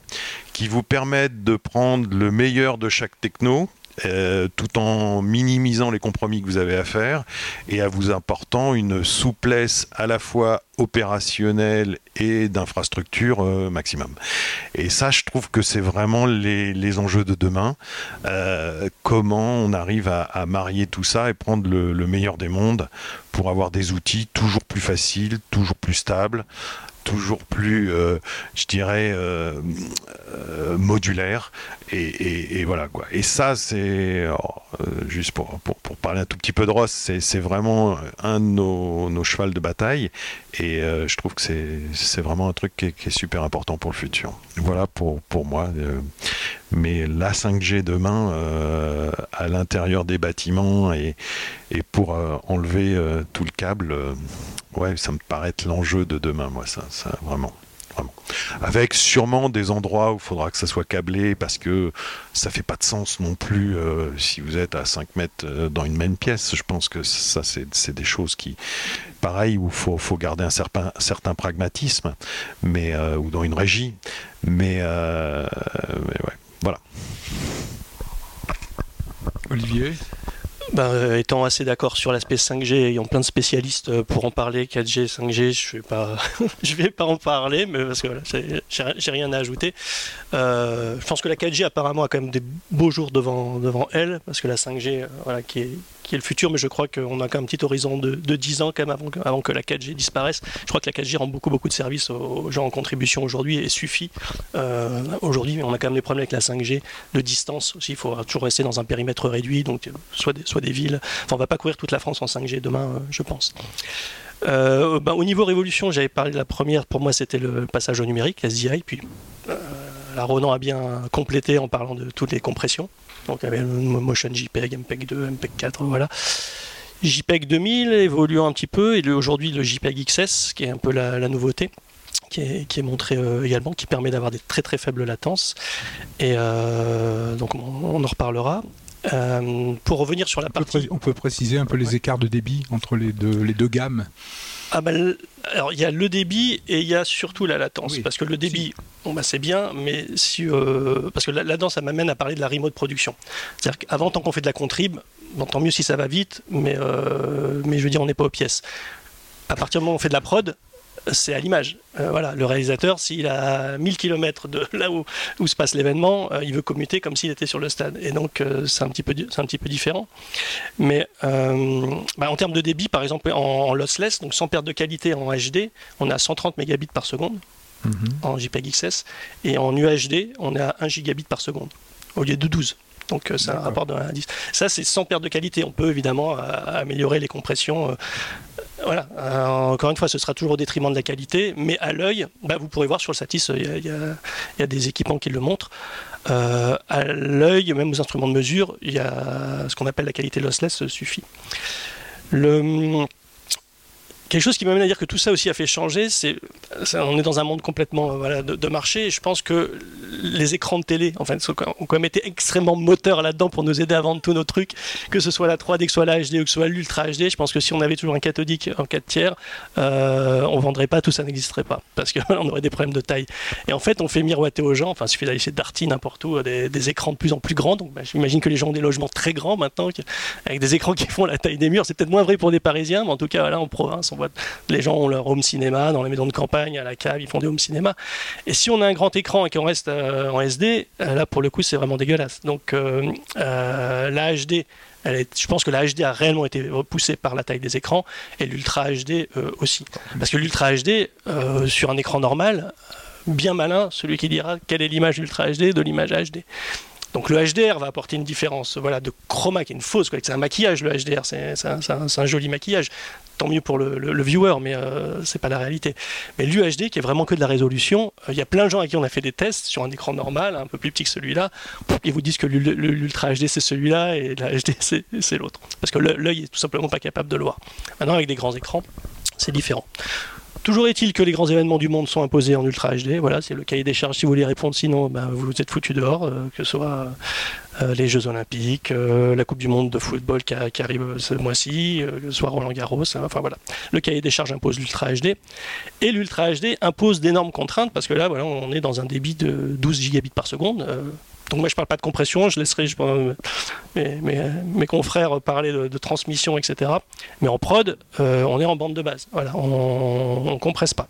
qui vous permettent de prendre le meilleur de chaque techno, euh, tout en minimisant les compromis que vous avez à faire et à vous apportant une souplesse à la fois opérationnelle et d'infrastructure euh, maximum. Et ça, je trouve que c'est vraiment les, enjeux de demain. Euh, comment on arrive à, marier tout ça et prendre le, le meilleur des mondes pour avoir des outils toujours plus faciles, toujours plus stables, toujours plus, euh, je dirais, euh, euh, modulaire. Et, voilà quoi. Et ça, c'est juste pour, pour, parler un tout petit peu de Ross, c'est vraiment un de nos, nos chevals de bataille. Et je trouve que c'est vraiment un truc qui est, super important pour le futur. Voilà pour, pour moi. Mais la 5G demain, à l'intérieur des bâtiments et, pour enlever tout le câble ouais, ça me paraît être l'enjeu de demain, moi, ça, vraiment. Vraiment. Avec sûrement des endroits où il faudra que ça soit câblé parce que ça fait pas de sens non plus euh, si vous êtes à 5 mètres euh, dans une même pièce. Je pense que ça, c'est des choses qui, pareil, où il faut, garder un certain, pragmatisme, mais, euh, ou dans une régie. Mais ouais, voilà. Olivier ben, euh, étant assez d'accord sur l'aspect 5G, ayant plein de spécialistes euh, pour en parler, 4G, 5G, je vais pas, *laughs* je vais pas en parler, mais parce que voilà, j'ai rien à ajouter. Euh, je pense que la 4G apparemment a quand même des beaux jours devant, devant elle, parce que la 5G, voilà, qui est, qui est le futur, mais je crois qu'on a quand même un petit horizon de, de 10 ans quand même avant que, avant que la 4G disparaisse. Je crois que la 4G rend beaucoup beaucoup de services aux gens en contribution aujourd'hui et suffit. Euh, aujourd'hui, on a quand même des problèmes avec la 5G de distance aussi. Il faut toujours rester dans un périmètre réduit, donc soit des, soit des villes. Enfin, on va pas courir toute la France en 5G demain, euh, je pense. Euh, ben, au niveau révolution, j'avais parlé de la première, pour moi c'était le passage au numérique, SDI, puis la Ronan a bien complété en parlant de toutes les compressions. Donc il y avait Motion JPEG, MPEG 2, MPEG 4, voilà. JPEG 2000 évoluant un petit peu, et aujourd'hui le JPEG XS, qui est un peu la, nouveauté, qui est, montré également, qui permet d'avoir des très très faibles latences. Et donc on, en reparlera. pour revenir sur la partie... On peut, préciser un peu les écarts de débit entre les deux, les deux gammes ah ben, alors il y a le débit et il y a surtout la latence. Parce que le débit, bon, bah, c'est bien, mais si, euh, parce que la, latence, ça m'amène à parler de la remote production. C'est-à-dire qu'avant, tant qu'on fait de la contrib, tant mieux si ça va vite, mais, euh, mais je veux dire, on n'est pas aux pièces. À partir du moment où on fait de la prod, c'est à l'image. Euh, voilà, le réalisateur, s'il a 1000 km de là où, où se passe l'événement, euh, il veut commuter comme s'il était sur le stade. Et donc, euh, c'est un, petit peu, un petit peu différent. Mais bah, en termes de débit, par exemple, en, lossless, donc sans perte de qualité en HD, on a 130 mégabits par seconde mhm. en JPEG XS. Et en UHD, on est à 1 gigabit par seconde au lieu de 12. Donc c'est un rapport de 1 à 10. Ça, c'est sans perte de qualité. On peut évidemment améliorer les compressions voilà, euh, encore une fois, ce sera toujours au détriment de la qualité, mais à l'œil, bah, vous pourrez voir sur le Satis, il y, a, des équipements qui le montrent. Euh, à l'œil, même aux instruments de mesure, il y a ce qu'on appelle la qualité lossless suffit. Le, quelque chose qui m'amène à dire que tout ça aussi a fait changer, c'est on est dans un monde complètement voilà, de, marché. Je pense que les écrans de télé, enfin, ont quand même été extrêmement moteurs là-dedans pour nous aider à vendre tous nos trucs, que ce soit la 3D, que ce soit la HD ou que ce soit l'Ultra HD. Je pense que si on avait toujours un cathodique en 4 tiers, euh, on vendrait pas, tout ça n'existerait pas, parce qu'on *laughs* aurait des problèmes de taille. Et en fait, on fait miroiter aux gens, enfin, il suffit d'aller chez Darty n'importe où, des, écrans de plus en plus grands. Donc, bah, j'imagine que les gens ont des logements très grands maintenant, avec des écrans qui font la taille des murs. C'est peut-être moins vrai pour des Parisiens, mais en tout cas, là, en province, on les gens ont leur home cinéma dans les maisons de campagne, à la cave, ils font des home cinéma. Et si on a un grand écran et qu'on reste euh, en SD, euh, là pour le coup c'est vraiment dégueulasse. Donc euh, la HD, je pense que la HD a réellement été repoussée par la taille des écrans et l'Ultra HD aussi. Parce que l'Ultra HD, sur un écran normal, bien malin, celui qui dira quelle est l'image Ultra HD de l'image HD. Donc le HDR va apporter une différence voilà, de chroma qui est une fausse. C'est un maquillage le HDR, c'est un, joli maquillage. Tant mieux pour le, viewer, mais euh, c'est pas la réalité. Mais l'UHD qui est vraiment que de la résolution, euh, il y a plein de gens à qui on a fait des tests sur un écran normal, un peu plus petit que celui-là, ils vous disent que l'Ultra HD c'est celui-là et la HD *laughs* c'est l'autre. Parce que l'œil est tout simplement pas capable de le voir. Maintenant avec des grands écrans, c'est différent. Toujours est-il que les grands événements du monde sont imposés en Ultra HD. Voilà, c'est le cahier des charges si vous voulez répondre. Sinon, ben, vous êtes foutu dehors, euh, que ce soit euh, les Jeux Olympiques, euh, la Coupe du Monde de football qui, arrive ce mois-ci, que ce soit Roland Garros. Hein, enfin voilà, le cahier des charges impose l'Ultra HD. Et l'Ultra HD impose d'énormes contraintes parce que là, on est dans un débit de 12 gigabits par seconde. Donc moi je parle pas de compression, je laisserai mes, confrères parler de, transmission, etc. Mais en prod, euh, on est en bande de base. Voilà, on, ne compresse pas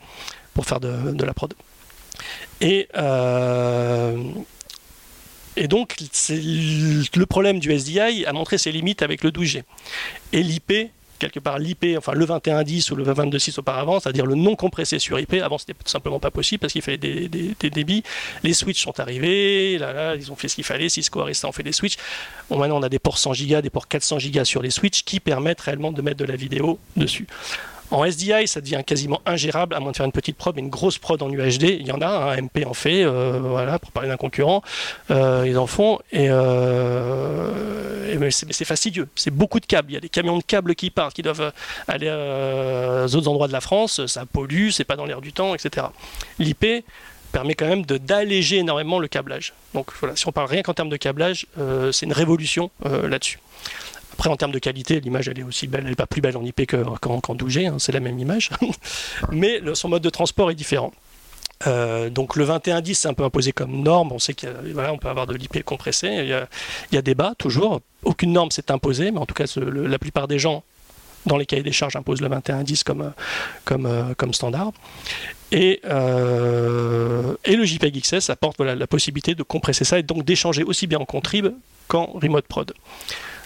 pour faire de, la prod. Et, euh, et donc le problème du SDI a montré ses limites avec le 12G. Et l'IP quelque part l'IP, enfin le 21.10 ou le 22.6 auparavant, c'est-à-dire le non compressé sur IP. Avant, c'était tout simplement pas possible parce qu'il fallait des, débits. Les switches sont arrivés, là, là, ils ont fait ce qu'il fallait. Cisco Arista ont fait des switches. Bon, maintenant, on a des ports 100 Go, des ports 400 Go sur les switches qui permettent réellement de mettre de la vidéo dessus. En SDI, ça devient quasiment ingérable, à moins de faire une petite prod, mais une grosse prod en UHD. Il y en a, un MP en fait, euh, voilà, pour parler d'un concurrent, euh, ils en font. Et, euh, mais c'est fastidieux. C'est beaucoup de câbles. Il y a des camions de câbles qui partent, qui doivent aller à d'autres endroits de la France. Ça pollue, c'est pas dans l'air du temps, etc. L'IP permet quand même d'alléger énormément le câblage. Donc voilà, si on parle rien qu'en termes de câblage, c'est une révolution là-dessus. Après, en termes de qualité, l'image, elle est aussi belle, elle n'est pas plus belle en IP qu'en 12G, hein, c'est la même image. *laughs* Mais son mode de transport est différent. Euh, donc le 2110 c'est un peu imposé comme norme. On sait qu'on peut avoir de l'IP compressé. Il y, a, débat toujours. Aucune norme s'est imposée, mais en tout cas la plupart des gens dans les cahiers des charges imposent le 2110 comme, euh, comme standard. Et, euh, le JPEG XS apporte la possibilité de compresser ça et donc d'échanger aussi bien en contrib qu'en remote prod.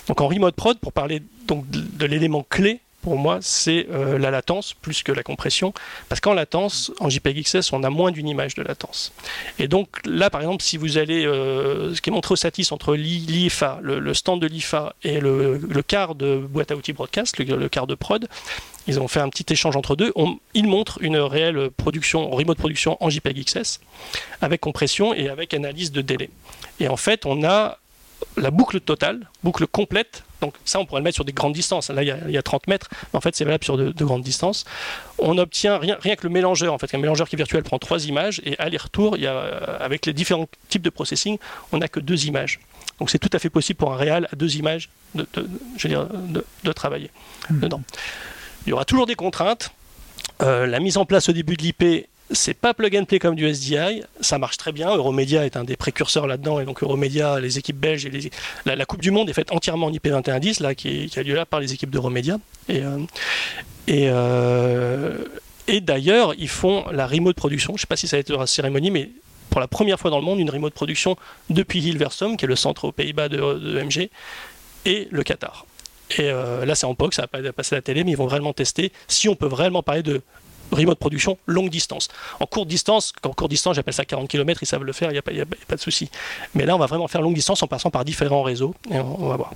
Donc en remote prod, pour parler donc de, l'élément clé pour moi, c'est euh, la latence plus que la compression. Parce qu'en latence, en JPEG XS, on a moins d'une image de latence. Et donc là, par exemple, si vous allez, euh, ce qui est montré au Satis entre l'IFA, le, stand de l'IFA et le, quart de boîte à outils broadcast, le, quart de prod, ils ont fait un petit échange entre deux. ils montrent une réelle production, remote production en JPEG XS, avec compression et avec analyse de délai. Et en fait, on a la boucle totale, boucle complète Donc ça, on pourrait le mettre sur des grandes distances. Là, il y a, 30 mètres, mais en fait, c'est valable sur de, grandes distances. On obtient rien, rien, que le mélangeur. En fait, un mélangeur qui est virtuel prend trois images et aller-retour, avec les différents types de processing, on n'a que deux images. Donc c'est tout à fait possible pour un réal à deux images de, je veux dire, de, travailler hmm. dedans. Il y aura toujours des contraintes. Euh, la mise en place au début de l'IP c'est pas plug and play comme du SDI, ça marche très bien. Euromedia est un des précurseurs là-dedans, et donc Euromedia, les équipes belges la, Coupe du Monde est faite entièrement en IP2110, là, qui, a lieu là par les équipes d'Euromedia. Et, euh, euh, et d'ailleurs, ils font la remote production. Je sais pas si ça a été la cérémonie, mais pour la première fois dans le monde, une remote production depuis Hilversum, qui est le centre aux Pays-Bas de, MG, et le Qatar. Et euh, là, c'est en POC, ça va pas passer à la télé, mais ils vont vraiment tester si on peut vraiment parler de remote production longue distance. En courte distance, en courte distance, j'appelle ça 40 km, ils savent le faire, il n'y a, pas de souci. Mais là, on va vraiment faire longue distance en passant par différents réseaux, et on, va voir.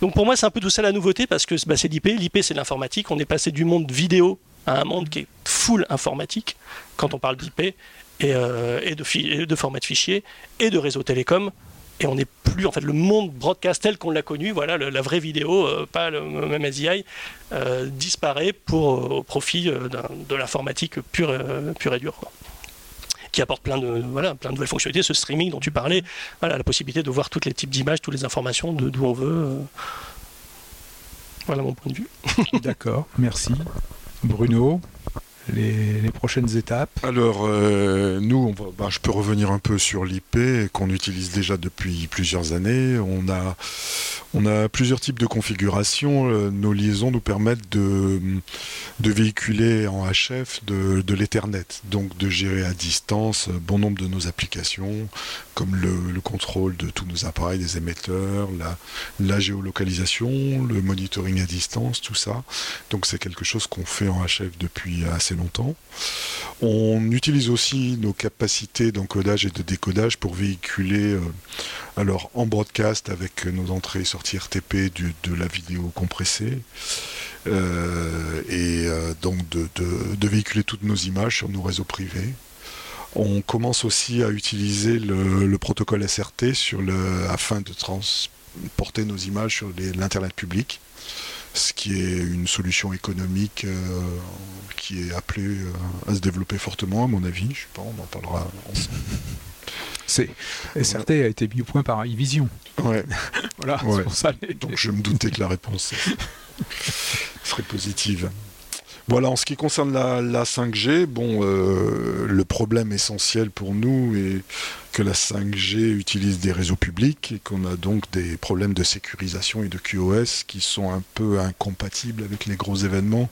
Donc pour moi, c'est un peu tout ça la nouveauté, parce que bah, c'est l'IP. L'IP, c'est l'informatique. On est passé du monde vidéo à un monde qui est full informatique, quand on parle d'IP, et, euh, et, de, de format de fichier, et de réseau télécom et on n'est plus en fait le monde broadcast tel qu'on l'a connu, voilà, la vraie vidéo, euh, pas le même SDI, euh, disparaît pour euh, au profit de l'informatique pure, pure et dure. qui apporte plein de, voilà, plein de nouvelles fonctionnalités, ce streaming dont tu parlais, voilà, la possibilité de voir tous les types d'images, toutes les informations d'où on veut. Voilà mon point de vue. D'accord, merci. Bruno les, prochaines étapes Alors, euh, nous, bah, je peux revenir un peu sur l'IP qu'on utilise déjà depuis plusieurs années. On a, plusieurs types de configurations. Euh, nos liaisons nous permettent de, véhiculer en HF de, de l'Ethernet, donc de gérer à distance bon nombre de nos applications, comme le, contrôle de tous nos appareils, des émetteurs, la, la géolocalisation, le monitoring à distance, tout ça. Donc c'est quelque chose qu'on fait en HF depuis assez longtemps. On utilise aussi nos capacités d'encodage et de décodage pour véhiculer euh, alors en broadcast avec nos entrées et sorties RTP de la vidéo compressée. Euh, et euh, donc de, véhiculer toutes nos images sur nos réseaux privés. On commence aussi à utiliser le, protocole SRT afin de transporter nos images sur l'Internet public, ce qui est une solution économique euh, qui est appelée euh, à se développer fortement, à mon avis. Je sais pas, on en parlera *laughs* ensemble. SRT a été mis au point par iVision. Ouais. *laughs* voilà, c'est pour ça. Donc je me doutais que la réponse serait positive. Voilà, en ce qui concerne la, 5G, bon, euh, le problème essentiel pour nous est que la 5G utilise des réseaux publics et qu'on a donc des problèmes de sécurisation et de QoS qui sont un peu incompatibles avec les gros événements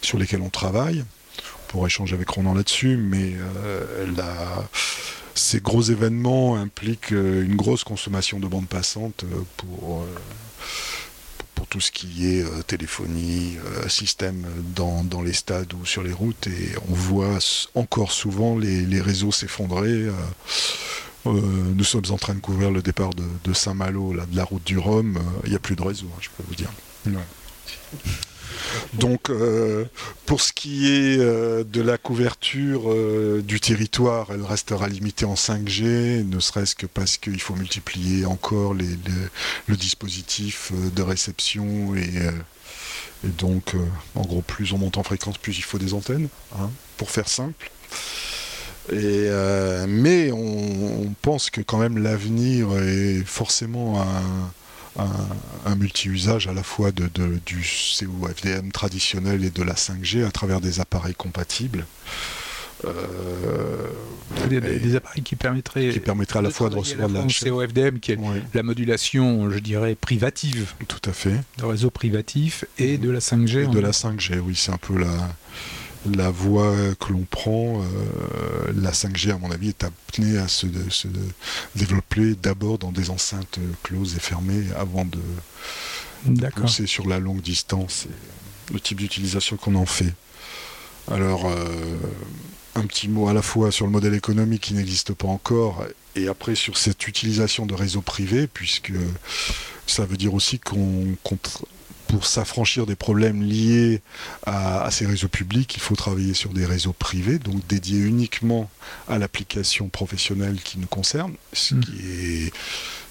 sur lesquels on travaille. On pourrait échanger avec Ronan là-dessus, mais euh, ces gros événements impliquent euh, une grosse consommation de bandes passantes pour pour tout ce qui est euh, téléphonie, euh, système dans, dans, les stades ou sur les routes. Et on voit encore souvent les, réseaux s'effondrer. Euh, nous sommes en train de couvrir le départ de, Saint-Malo, de la route du Rhum. Il n'y a plus de réseau, hein, je peux vous dire. Donc, euh, pour ce qui est euh, de la couverture euh, du territoire, elle restera limitée en 5G, ne serait-ce que parce qu'il faut multiplier encore le dispositif de réception et, donc, en gros, plus on monte en fréquence, plus il faut des antennes, hein, pour faire simple. mais on, on, pense que quand même l'avenir est forcément un un, multi-usage à la fois de, du COFDM traditionnel et de la 5G à travers des appareils compatibles. Euh, des, appareils qui permettraient, qui permettraient à la fois de recevoir de la COFDM qui est la modulation, je dirais, privative. Tout à fait. De réseau privatif et de la 5G. Et de la 5G, oui, c'est un peu la, la voie que l'on prend, euh, la 5G, à mon avis, est amenée à se, développer d'abord dans des enceintes closes et fermées avant de passer sur la longue distance et le type d'utilisation qu'on en fait. Alors, euh, un petit mot à la fois sur le modèle économique qui n'existe pas encore et après sur cette utilisation de réseaux privés, puisque ça veut dire aussi qu'on pour s'affranchir des problèmes liés à, ces réseaux publics, il faut travailler sur des réseaux privés, donc dédiés uniquement à l'application professionnelle qui nous concerne, ce, mm. qui, est,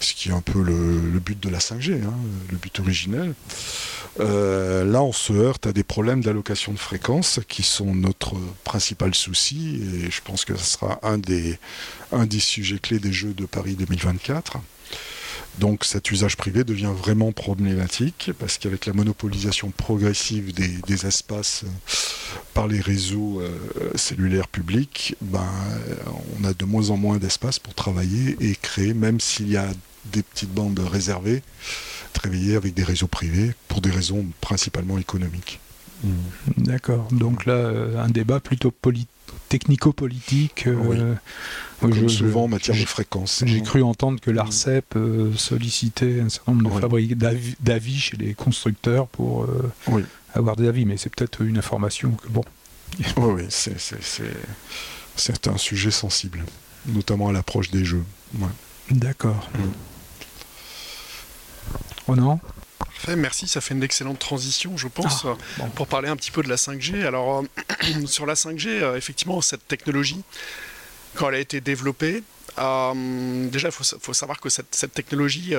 ce qui est un peu le, but de la 5G, hein, le but originel. Euh, là, on se heurte à des problèmes d'allocation de fréquences qui sont notre principal souci, et je pense que ce sera un des, un des sujets clés des Jeux de Paris 2024. Donc cet usage privé devient vraiment problématique parce qu'avec la monopolisation progressive des, espaces euh, par les réseaux euh, cellulaires publics, ben, on a de moins en moins d'espace pour travailler et créer, même s'il y a des petites bandes réservées, travailler avec des réseaux privés pour des raisons principalement économiques. D'accord. Donc là, euh, un débat plutôt technico-politique. Euh, Comme souvent en matière de fréquence. J'ai cru entendre que l'ARCEP euh, sollicitait un certain nombre de d'avis chez les constructeurs pour avoir des avis, mais c'est peut-être une information que bon. oui, oui, c'est un sujet sensible, notamment à l'approche des jeux. D'accord. Oh non? Parfait, merci, ça fait une excellente transition, je pense, ah, pour parler un petit peu de la 5G. Alors, euh, *clears throat* sur la 5G, euh, effectivement, cette technologie, quand elle a été développée, euh, déjà, il faut, savoir que cette, technologie,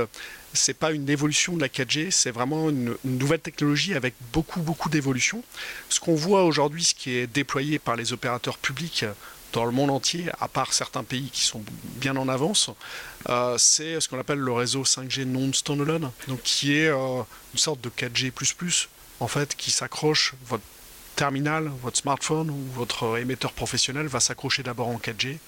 c'est pas une évolution de la 4G, c'est vraiment une, une, nouvelle technologie avec beaucoup, beaucoup d'évolutions. Ce qu'on voit aujourd'hui, ce qui est déployé par les opérateurs publics dans le monde entier, à part certains pays qui sont bien en avance, euh, c'est ce qu'on appelle le réseau 5G non standalone, donc qui est euh, une sorte de 4G++, en fait, qui s'accroche, votre terminal, votre smartphone ou votre émetteur professionnel va s'accrocher d'abord en 4G,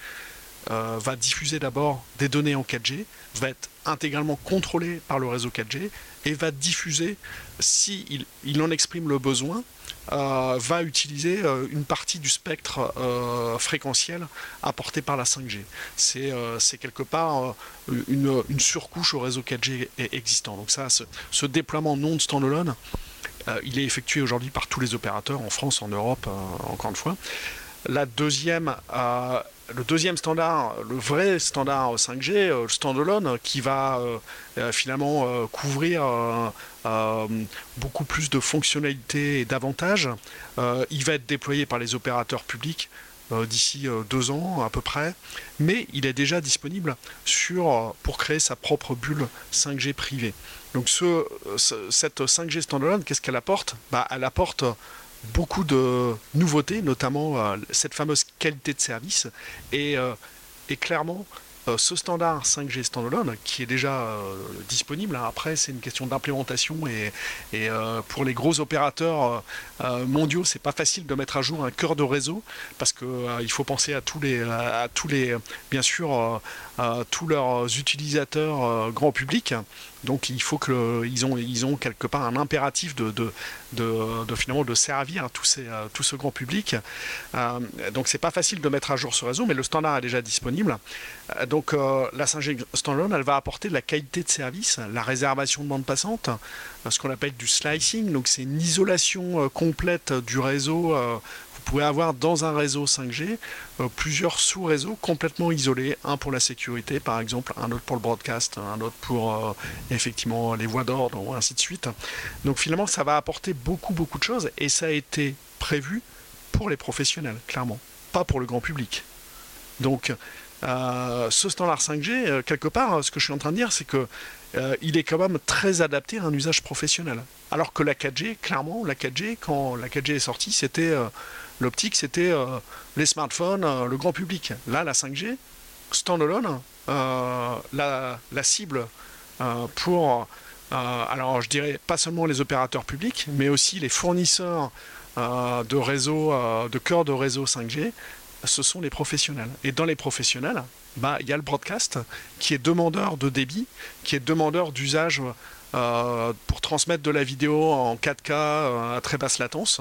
euh, va diffuser d'abord des données en 4G, va être intégralement contrôlé par le réseau 4G et va diffuser, s'il il en exprime le besoin, euh, va utiliser euh, une partie du spectre fréquentiel apporté par la 5G. C'est quelque part une, surcouche au réseau 4G existant. Donc ça, ce, déploiement non standalone, il est effectué aujourd'hui par tous les opérateurs en France, en Europe, encore une fois. La deuxième, le deuxième standard, le vrai standard 5G, le standalone, qui va finalement couvrir euh, beaucoup plus de fonctionnalités et d'avantages. Euh, il va être déployé par les opérateurs publics euh, d'ici deux ans à peu près, mais il est déjà disponible sur, pour créer sa propre bulle 5G privée. Donc ce, cette 5G standalone, qu'est-ce qu'elle apporte? Bah, Elle apporte beaucoup de nouveautés, notamment cette fameuse qualité de service, et, et clairement euh, ce standard 5G standalone, qui est déjà euh, disponible, hein, après c'est une question d'implémentation et, euh, pour les gros opérateurs mondiaux, c'est pas facile de mettre à jour un cœur de réseau parce qu'il faut penser à tous les, à tous les bien sûr, tous leurs utilisateurs grand public. Donc il faut qu'ils ont, ils ont quelque part un impératif de, finalement de servir euh, tout ce grand public. Euh, donc c'est pas facile de mettre à jour ce réseau, mais le standard est déjà disponible. Euh, donc la 5G standalone, elle va apporter de la qualité de service, la réservation de bande passante, ce qu'on appelle du slicing. Donc c'est une isolation complète du réseau pouvez avoir dans un réseau 5G euh, plusieurs sous-réseaux complètement isolés, un pour la sécurité par exemple, un autre pour le broadcast, un autre pour euh, effectivement les voies d'ordre, ainsi de suite. Donc finalement, ça va apporter beaucoup beaucoup de choses et ça a été prévu pour les professionnels, clairement, pas pour le grand public. Donc euh, ce standard 5G, quelque part, ce que je suis en train de dire, c'est que il est quand même très adapté à un usage professionnel. Alors que la 4G, clairement, la 4G, quand la 4G est sortie, c'était L'optique, c'était euh, les smartphones, euh, le grand public. Là, la 5G, standalone, euh, la, cible pour, alors je dirais pas seulement les opérateurs publics, mais aussi les fournisseurs de réseaux, de cœur de réseau 5G, ce sont les professionnels. Et dans les professionnels, bah, il y a le broadcast qui est demandeur de débit, qui est demandeur d'usage euh, pour transmettre de la vidéo en 4K euh, à très basse latence.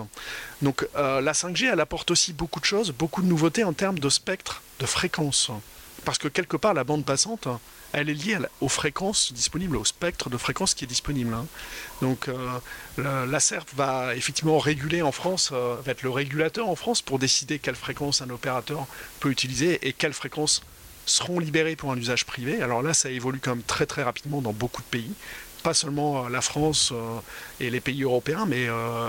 Donc euh, la 5G, elle apporte aussi beaucoup de choses, beaucoup de nouveautés en termes de spectre, de fréquence. Parce que quelque part, la bande passante, elle est liée aux fréquences disponibles, au spectre de fréquences qui est disponible. Hein. Donc la CERF va effectivement réguler en France, va être le régulateur en France pour décider quelle fréquence un opérateur peut utiliser et quelles fréquences seront libérées pour un usage privé. Alors là, ça évolue quand même très très rapidement dans beaucoup de pays. Pas seulement la France et les pays européens, mais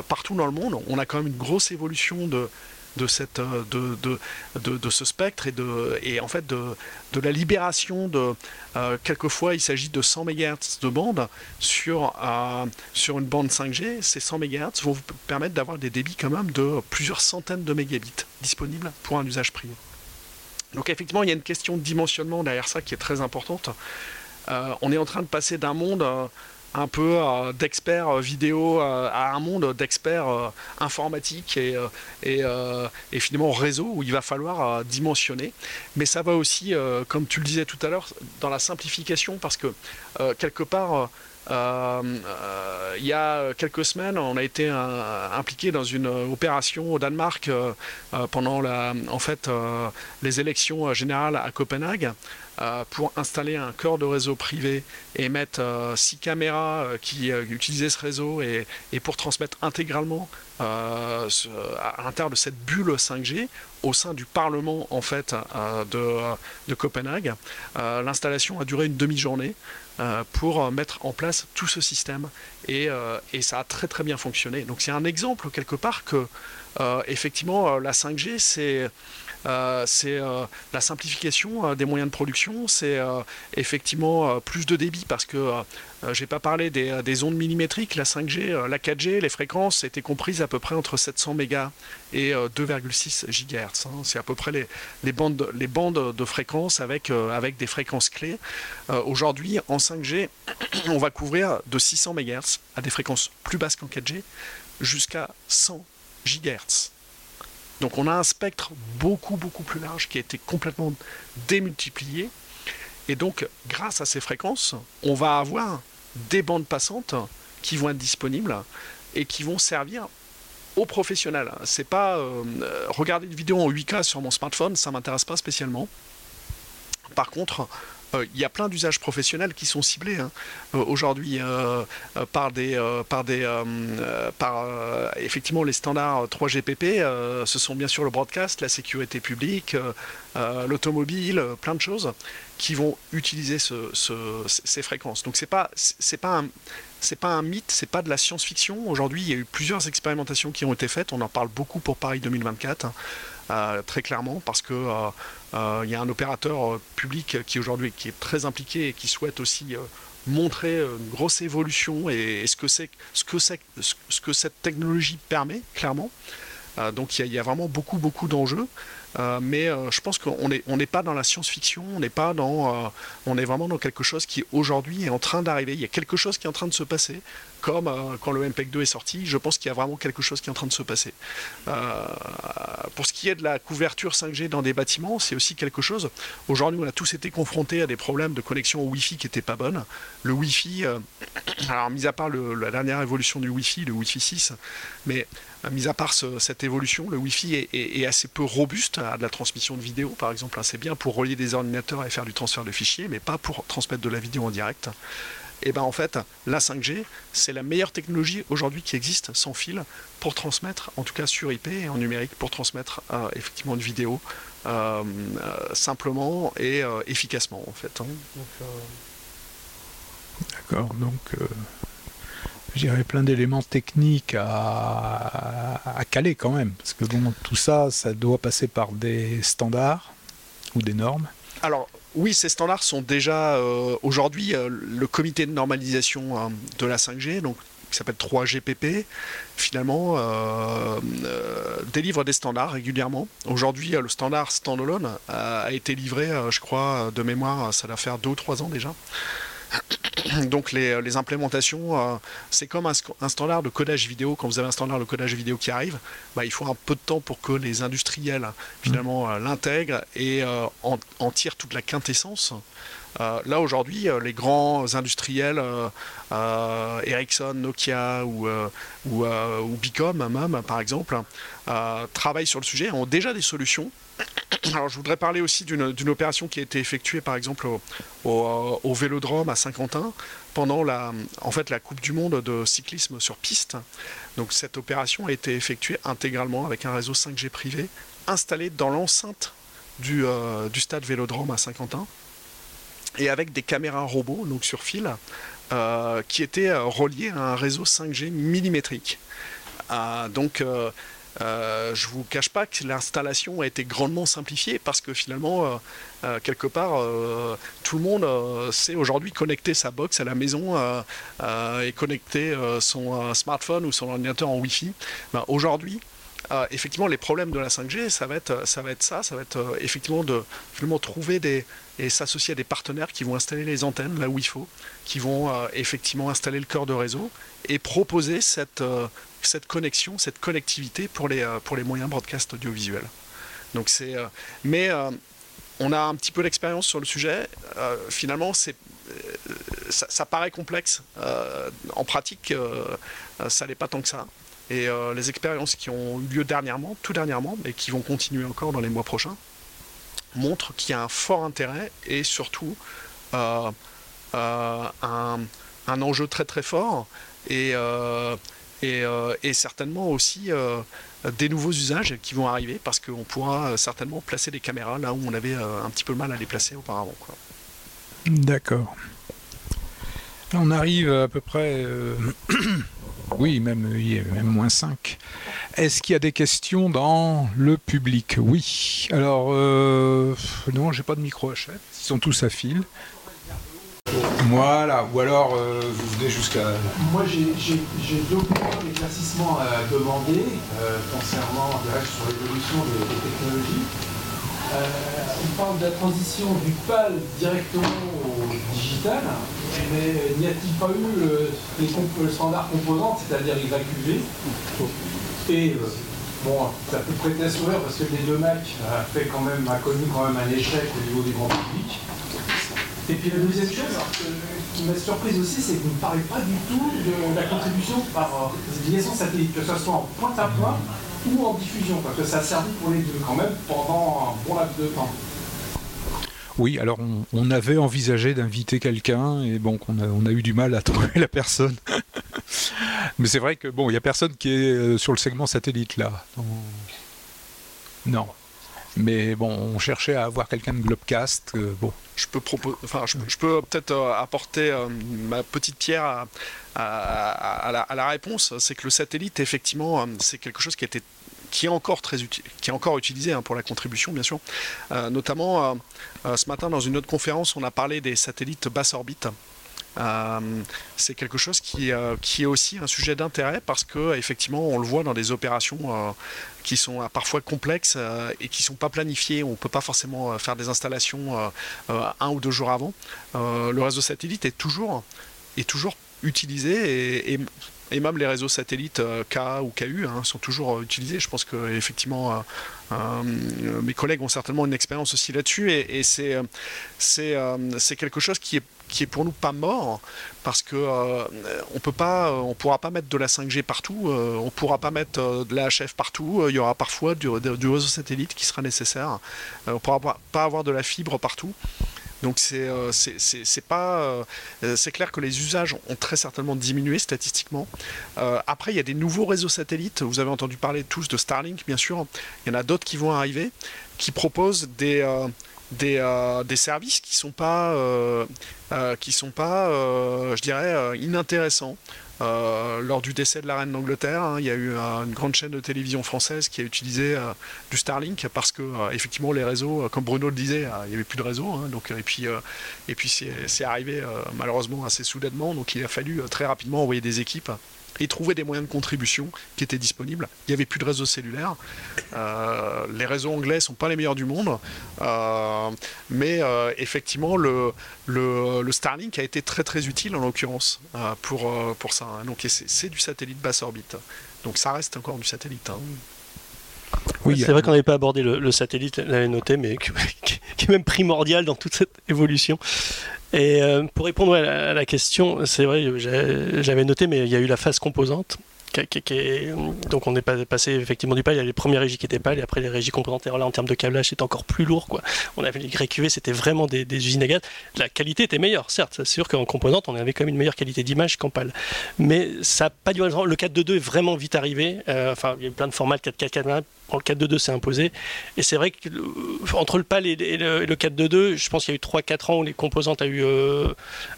partout dans le monde, on a quand même une grosse évolution de, de, cette, euh, de, de, de, ce spectre et, de, et en fait de, de la libération de. Euh, quelquefois, il s'agit de 100 MHz de bande sur, euh, sur une bande 5G. Ces 100 MHz vont vous permettre d'avoir des débits quand même de plusieurs centaines de mégabits disponibles pour un usage privé. Donc, effectivement, il y a une question de dimensionnement derrière ça qui est très importante. On est en train de passer d'un monde un peu euh, d'experts euh, vidéo euh, à un monde d'experts informatiques et, finalement réseau où il va falloir dimensionner. Mais ça va aussi, comme tu le disais tout à l'heure, dans la simplification parce que quelque part, il y a quelques semaines, on a été impliqué dans une opération au Danemark pendant en fait, les élections générales à Copenhague. Euh, pour installer un corps de réseau privé et mettre euh, six caméras euh, qui utilisaient ce réseau et, pour transmettre intégralement à l'intérieur de cette bulle 5G au sein du Parlement en fait de, Copenhague. L'installation a duré une demi-journée. pour mettre en place tout ce système et, et, ça a très très bien fonctionné. Donc c'est un exemple quelque part que effectivement la 5G c'est c'est euh, la simplification euh, des moyens de production, c'est effectivement plus de débit parce que j'ai pas parlé des, ondes millimétriques, la 5G, la 4G, les fréquences étaient comprises à peu près entre 700 mégas et 2,6 GHz. Hein. C'est à peu près les, bandes, de fréquences avec, avec des fréquences clés. Aujourd'hui, en 5G, *clears throat* on va couvrir de 600 MHz à des fréquences plus basses qu'en 4G jusqu'à 100 GHz. Donc on a un spectre beaucoup beaucoup plus large qui a été complètement démultiplié. Et donc grâce à ces fréquences, on va avoir des bandes passantes qui vont être disponibles et qui vont servir aux professionnels. C'est pas euh, regarder une vidéo en 8K sur mon smartphone, ça m'intéresse pas spécialement. Par contre, il y a plein d'usages professionnels qui sont ciblés hein. euh, aujourd'hui euh, par des, par des, par effectivement les standards 3GPP. ce sont bien sûr le broadcast, la sécurité publique, l'automobile, plein de choses qui vont utiliser ces fréquences. Donc c'est pas c'est pas un c'est pas un mythe, c'est pas de la science-fiction. Aujourd'hui, il y a eu plusieurs expérimentations qui ont été faites. On en parle beaucoup pour Paris 2024. Euh, très clairement, parce que euh, euh, il y a un opérateur public qui aujourd'hui est très impliqué et qui souhaite aussi montrer une grosse évolution et, ce que cette technologie permet clairement. donc il y, a vraiment beaucoup beaucoup d'enjeux. mais je pense qu'on n'est pas dans la science-fiction, on n'est pas on est vraiment dans quelque chose qui aujourd'hui est en train d'arriver. Il y a quelque chose qui est en train de se passer comme euh, quand le MPEG 2 est sorti, je pense qu'il y a vraiment quelque chose qui est en train de se passer. Euh, pour ce qui est de la couverture 5G dans des bâtiments, c'est aussi quelque chose. Aujourd'hui, on a tous été confrontés à des problèmes de connexion au Wi-Fi qui n'étaient pas bonnes. Le Wi-Fi, euh, alors mis à part la dernière évolution du Wi-Fi, le Wi-Fi 6, mais mis à part cette évolution, le Wi-Fi est, assez peu robuste à de la transmission de vidéo, par exemple. Hein, c'est bien pour relier des ordinateurs et faire du transfert de fichiers, mais pas pour transmettre de la vidéo en direct et ben en fait, la 5G, c'est la meilleure technologie aujourd'hui qui existe sans fil pour transmettre, en tout cas sur IP et en numérique, pour transmettre euh, effectivement une vidéo euh, euh, simplement et efficacement en fait. Hein. D'accord, donc j'irais plein d'éléments techniques à, à, caler quand même, parce que bon, tout ça, ça doit passer par des standards ou des normes. Alors, oui, ces standards sont déjà euh, aujourd'hui euh, le comité de normalisation hein, de la 5G, donc qui s'appelle 3GPP, finalement euh, délivre des standards régulièrement. Aujourd'hui, le standard standalone a été livré, je crois, de mémoire, ça doit faire deux ou trois ans déjà. Donc les, implémentations, euh, c'est comme un, standard de codage vidéo. Quand vous avez un standard de codage vidéo qui arrive, bah, il faut un peu de temps pour que les industriels finalement euh, l'intègrent et euh, en, tirent toute la quintessence. là aujourd'hui, les grands industriels, Ericsson, Nokia ou, ou, ou Bicom même par exemple, travaillent sur le sujet, ont déjà des solutions alors, je voudrais parler aussi d'une opération qui a été effectuée, par exemple, au, au, Vélodrome à Saint-Quentin pendant la, en fait, la Coupe du Monde de cyclisme sur piste. Donc, cette opération a été effectuée intégralement avec un réseau 5G privé installé dans l'enceinte du, euh, du, stade Vélodrome à Saint-Quentin et avec des caméras robots, donc sur fil, qui était relié à un réseau 5G millimétrique. donc euh, je vous cache pas que l'installation a été grandement simplifiée parce que finalement, euh, euh, quelque part, tout le monde sait aujourd'hui connecter sa box à la maison et connecter son smartphone ou son ordinateur en Wi-Fi. Ben, aujourd'hui, effectivement, les problèmes de la 5G, ça va être ça, ça, va être effectivement de trouver des et s'associer à des partenaires qui vont installer les antennes là où il faut, qui vont effectivement installer le cœur de réseau et proposer cette cette connexion, cette connectivité pour les, euh, pour les moyens broadcast audiovisuels. Donc c'est, euh, mais euh, on a un petit peu d'expérience sur le sujet. finalement, c'est, ça, paraît complexe. en pratique, ça n'est pas tant que ça. Et les expériences qui ont eu lieu dernièrement, tout dernièrement, et qui vont continuer encore dans les mois prochains, montrent qu'il y a un fort intérêt et surtout un, un, enjeu très très fort. Et, et, certainement aussi euh, des nouveaux usages qui vont arriver parce qu'on pourra euh, certainement placer des caméras là où on avait un petit peu mal à les placer auparavant. D'accord. On arrive à peu près, *clears throat* oui, même, même moins 5. Est-ce qu'il y a des questions dans le public? Oui. Alors, non, j'ai pas de micro chef. Ils sont tous à fil. Voilà, ou alors euh, vous venez jusqu'à... Moi j'ai deux points d'éclaircissement à demander euh, concernant sur l'évolution des, technologies. Euh, on parle de la transition du PAL directement au digital, mais n'y a-t-il pas eu le standard composante, c'est-à-dire XAQV Et bon, ça peut prêter à sourire parce que les deux Mac a fait quand même, a connu quand même un échec au niveau du grand public. Et puis la deuxième chose qui m'a surprise aussi, c'est que vous ne parlez pas du tout de la contribution par euh, liaison satellite, que ce soit en point à point ou en diffusion, parce que ça a servi pour les deux quand même pendant un bon laps de temps. Oui, alors on, avait envisagé d'inviter quelqu'un et bon, on a, a, eu du mal à trouver la personne. *laughs* Mais c'est vrai que bon, il n'y a personne qui est euh, sur le segment satellite là. Non. Mais bon, on cherchait à avoir quelqu'un de Globcast. Euh, bon. Je peux, peut-être euh, apporter euh, ma petite pierre à, la, réponse. C'est que le satellite, effectivement, c'est quelque chose qui, est, encore très qui est encore utilisé hein, pour la contribution, bien sûr. notamment, ce matin, dans une autre conférence, on a parlé des satellites basse orbite. Euh, c'est quelque chose qui, euh, qui, est aussi un sujet d'intérêt parce que effectivement on le voit dans des opérations euh, qui sont parfois complexes et qui sont pas planifiées. On ne peut pas forcément faire des installations un ou deux jours avant. le réseau satellite est toujours, est toujours utilisé et, même les réseaux satellites K ou KU hein, sont toujours utilisés. Je pense que effectivement mes collègues ont certainement une expérience aussi là-dessus et, c'est quelque chose qui est qui est pour nous pas mort parce que euh, on peut pas, euh, on pourra pas mettre de la 5G partout, euh, on pourra pas mettre de la HF partout. Il y aura parfois du, réseau satellite qui sera nécessaire. on pourra pas avoir de la fibre partout. Donc c'est c'est pas c'est clair que les usages ont très certainement diminué statistiquement. après il y a des nouveaux réseaux satellites. Vous avez entendu parler tous de Starlink bien sûr. Il y en a d'autres qui vont arriver qui proposent des des, euh, des, services qui sont pas, euh, euh, qui sont pas je dirais, inintéressants. lors du décès de la reine d'Angleterre, hein, il y a eu une grande chaîne de télévision française qui a utilisé du Starlink parce que effectivement les réseaux, comme Bruno le disait, il n'y avait plus de réseau. Hein, donc, et puis, et puis c'est arrivé malheureusement assez soudainement. Donc il a fallu très rapidement envoyer des équipes et trouver des moyens de contribution qui étaient disponibles. Il n'y avait plus de réseau cellulaire. Euh, les réseaux anglais ne sont pas les meilleurs du monde. Euh, mais euh, effectivement, le, le, Starlink a été très très utile en l'occurrence pour, pour ça. Hein. Donc c'est du satellite basse orbite. Donc ça reste encore du satellite. Hein. Oui, c'est vrai qu'on n'avait pas abordé le, satellite, l'avait noté, mais *laughs* qui, est même primordial dans toute cette évolution. Et euh, pour répondre à la, question, c'est vrai, j'avais noté, mais il y a eu la phase composante. donc on est passé effectivement du PAL, il y a les premières régies qui étaient PAL et après les régies composantes. là en termes de câblage c'était encore plus lourd. On avait les QV, c'était vraiment des, usines à gaz. La qualité était meilleure, certes. C'est sûr qu'en composante on avait quand même une meilleure qualité d'image qu'en PAL. Mais ça n'a pas duré Le 4.2.2 est vraiment vite arrivé. Euh, enfin, il y a eu plein de formats, le 4.4.4 le 4.2.2 s'est imposé. Et c'est vrai que entre le PAL et, le, 4.2.2, je pense qu'il y a eu 3-4 ans où les composantes a eu, euh,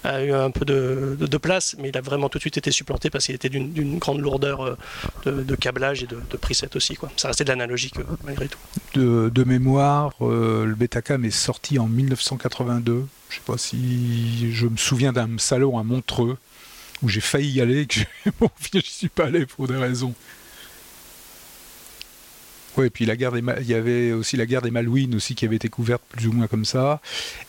eu un peu de, place, mais il a vraiment tout de suite été supplanté parce qu'il était d'une grande lourdeur euh, de, câblage et de, preset aussi. Ça restait de l'analogique euh, malgré tout. De, mémoire, le Betacam est sorti en 1982. Je sais pas si je me souviens d'un salon à Montreux où j'ai failli y aller et que *laughs* bon, je suis pas allé pour des raisons. Oui, et puis la guerre des il y avait aussi la guerre des Malouines aussi qui avait été couverte plus ou moins comme ça.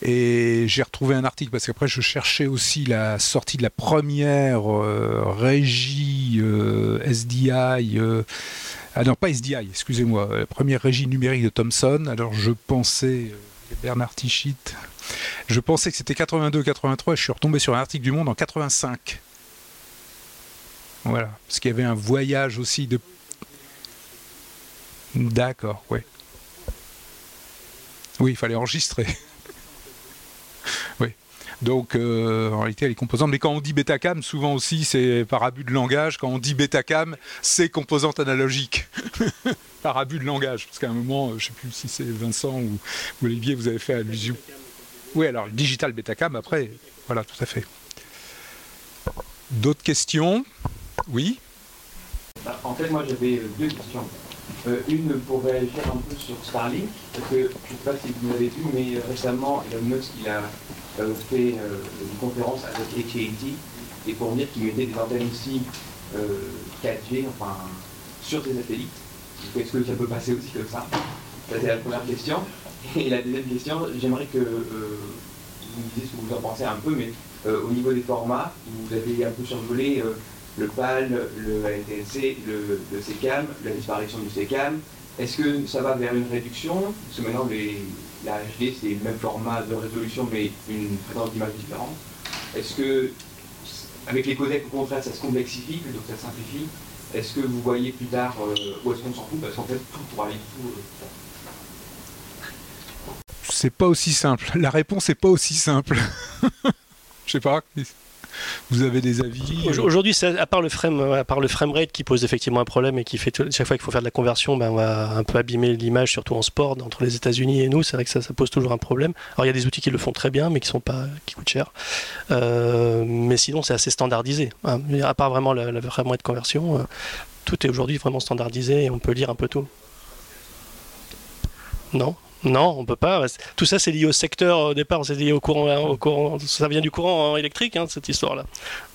Et j'ai retrouvé un article parce qu'après je cherchais aussi la sortie de la première euh, régie euh, SDI. Euh, ah non, pas SDI, excusez-moi, la première régie numérique de Thomson. Alors je pensais, Bernard Tichit, je pensais que c'était 82-83 et je suis retombé sur un article du Monde en 85. Voilà, parce qu'il y avait un voyage aussi de D'accord, oui. Oui, il fallait enregistrer. *laughs* oui. Donc, euh, en réalité, les composantes. Mais quand on dit Betacam, souvent aussi, c'est par abus de langage. Quand on dit Betacam, c'est composante analogique. *laughs* par abus de langage. Parce qu'à un moment, je ne sais plus si c'est Vincent ou, Olivier, vous avez fait allusion. Oui, alors, digital Betacam, après, voilà, tout à fait. D'autres questions? Oui? Bah, En fait, moi, j'avais deux questions. Euh, une pour réagir un peu sur Starlink, parce que je ne sais pas si vous l'avez vu, mais récemment, Elon Musk il a euh, fait euh, une conférence avec AT&T et pour dire qu'il mettait des antennes aussi 4G, enfin, sur ses satellites. Est-ce que ça peut passer aussi comme ça? Ça, c'est la première question. *laughs* Et la deuxième question, j'aimerais que vous me disiez ce que vous en pensez un peu, mais au niveau des formats, vous avez un peu survolé le PAL, le ANTNC, le, le CECAM, la disparition du CECAM. Est-ce que ça va vers une réduction? Parce que maintenant, la HD, c'est le même format de résolution, mais une fréquence d'image différente. Est-ce que, avec les codecs, au contraire, ça se complexifie plutôt que ça simplifie? Est-ce que vous voyez plus tard, euh, ou est-ce qu'on s'en fout? Parce qu'en fait, tout pour aller tout. Euh, c'est pas aussi simple. La réponse n'est pas aussi simple. *laughs* Je sais pas. Vous avez des avis euh Aujourd'hui, à part le frame, à part le framerate qui pose effectivement un problème et qui fait chaque fois qu'il faut faire de la conversion, ben, on va un peu abîmer l'image, surtout en sport, entre les États-Unis et nous. C'est vrai que ça, ça, pose toujours un problème. Alors il y a des outils qui le font très bien, mais qui sont pas, qui coûtent cher. Euh, mais sinon, c'est assez standardisé. Hein. À part vraiment la, la framerate conversion, euh, tout est aujourd'hui vraiment standardisé et on peut lire un peu tout. Non? Non, on peut pas. Tout ça, c'est lié au secteur au départ, c'est lié au courant, au courant. Ça vient du courant électrique, hein, cette histoire-là.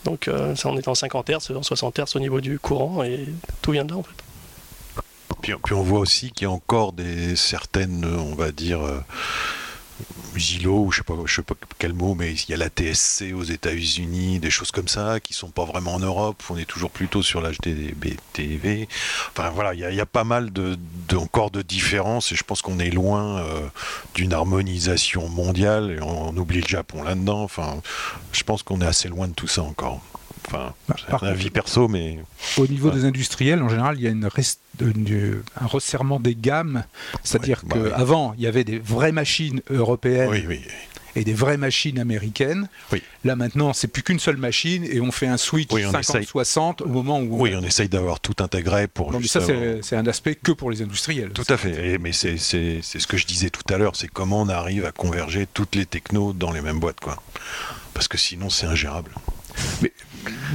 Donc, euh, ça, on est en 50 Hz, en 60 Hz au niveau du courant, et tout vient de là, en fait. Puis, puis on voit aussi qu'il y a encore des certaines, on va dire. Euh, Zilo, ou je sais sais pas quel mot, mais il y a la TSC aux États-Unis, des choses comme ça qui sont pas vraiment en Europe. On est toujours plutôt sur l'HDBTV. Enfin voilà, il y, a pas mal de, encore de différences et je pense qu'on est loin euh, d'une harmonisation mondiale et on, oublie le Japon là-dedans. Enfin, je pense qu'on est assez loin de tout ça encore. Enfin, bah, c'est un avis perso, mais. Au niveau des industriels, en général, il y a une un resserrement des gammes. C'est-à-dire bah qu'avant, il y avait des vraies machines européennes. et des vraies machines américaines. Là maintenant, c'est plus qu'une seule machine et on fait un switch 50-60 au moment où. Oui, on essaye d'avoir tout intégré pour. ça, c'est un aspect que pour les industriels. Tout à fait. mais c'est ce que je disais tout à l'heure, c'est comment on arrive à converger toutes les technos dans les mêmes boîtes, quoi. Parce que sinon, c'est ingérable. Mais,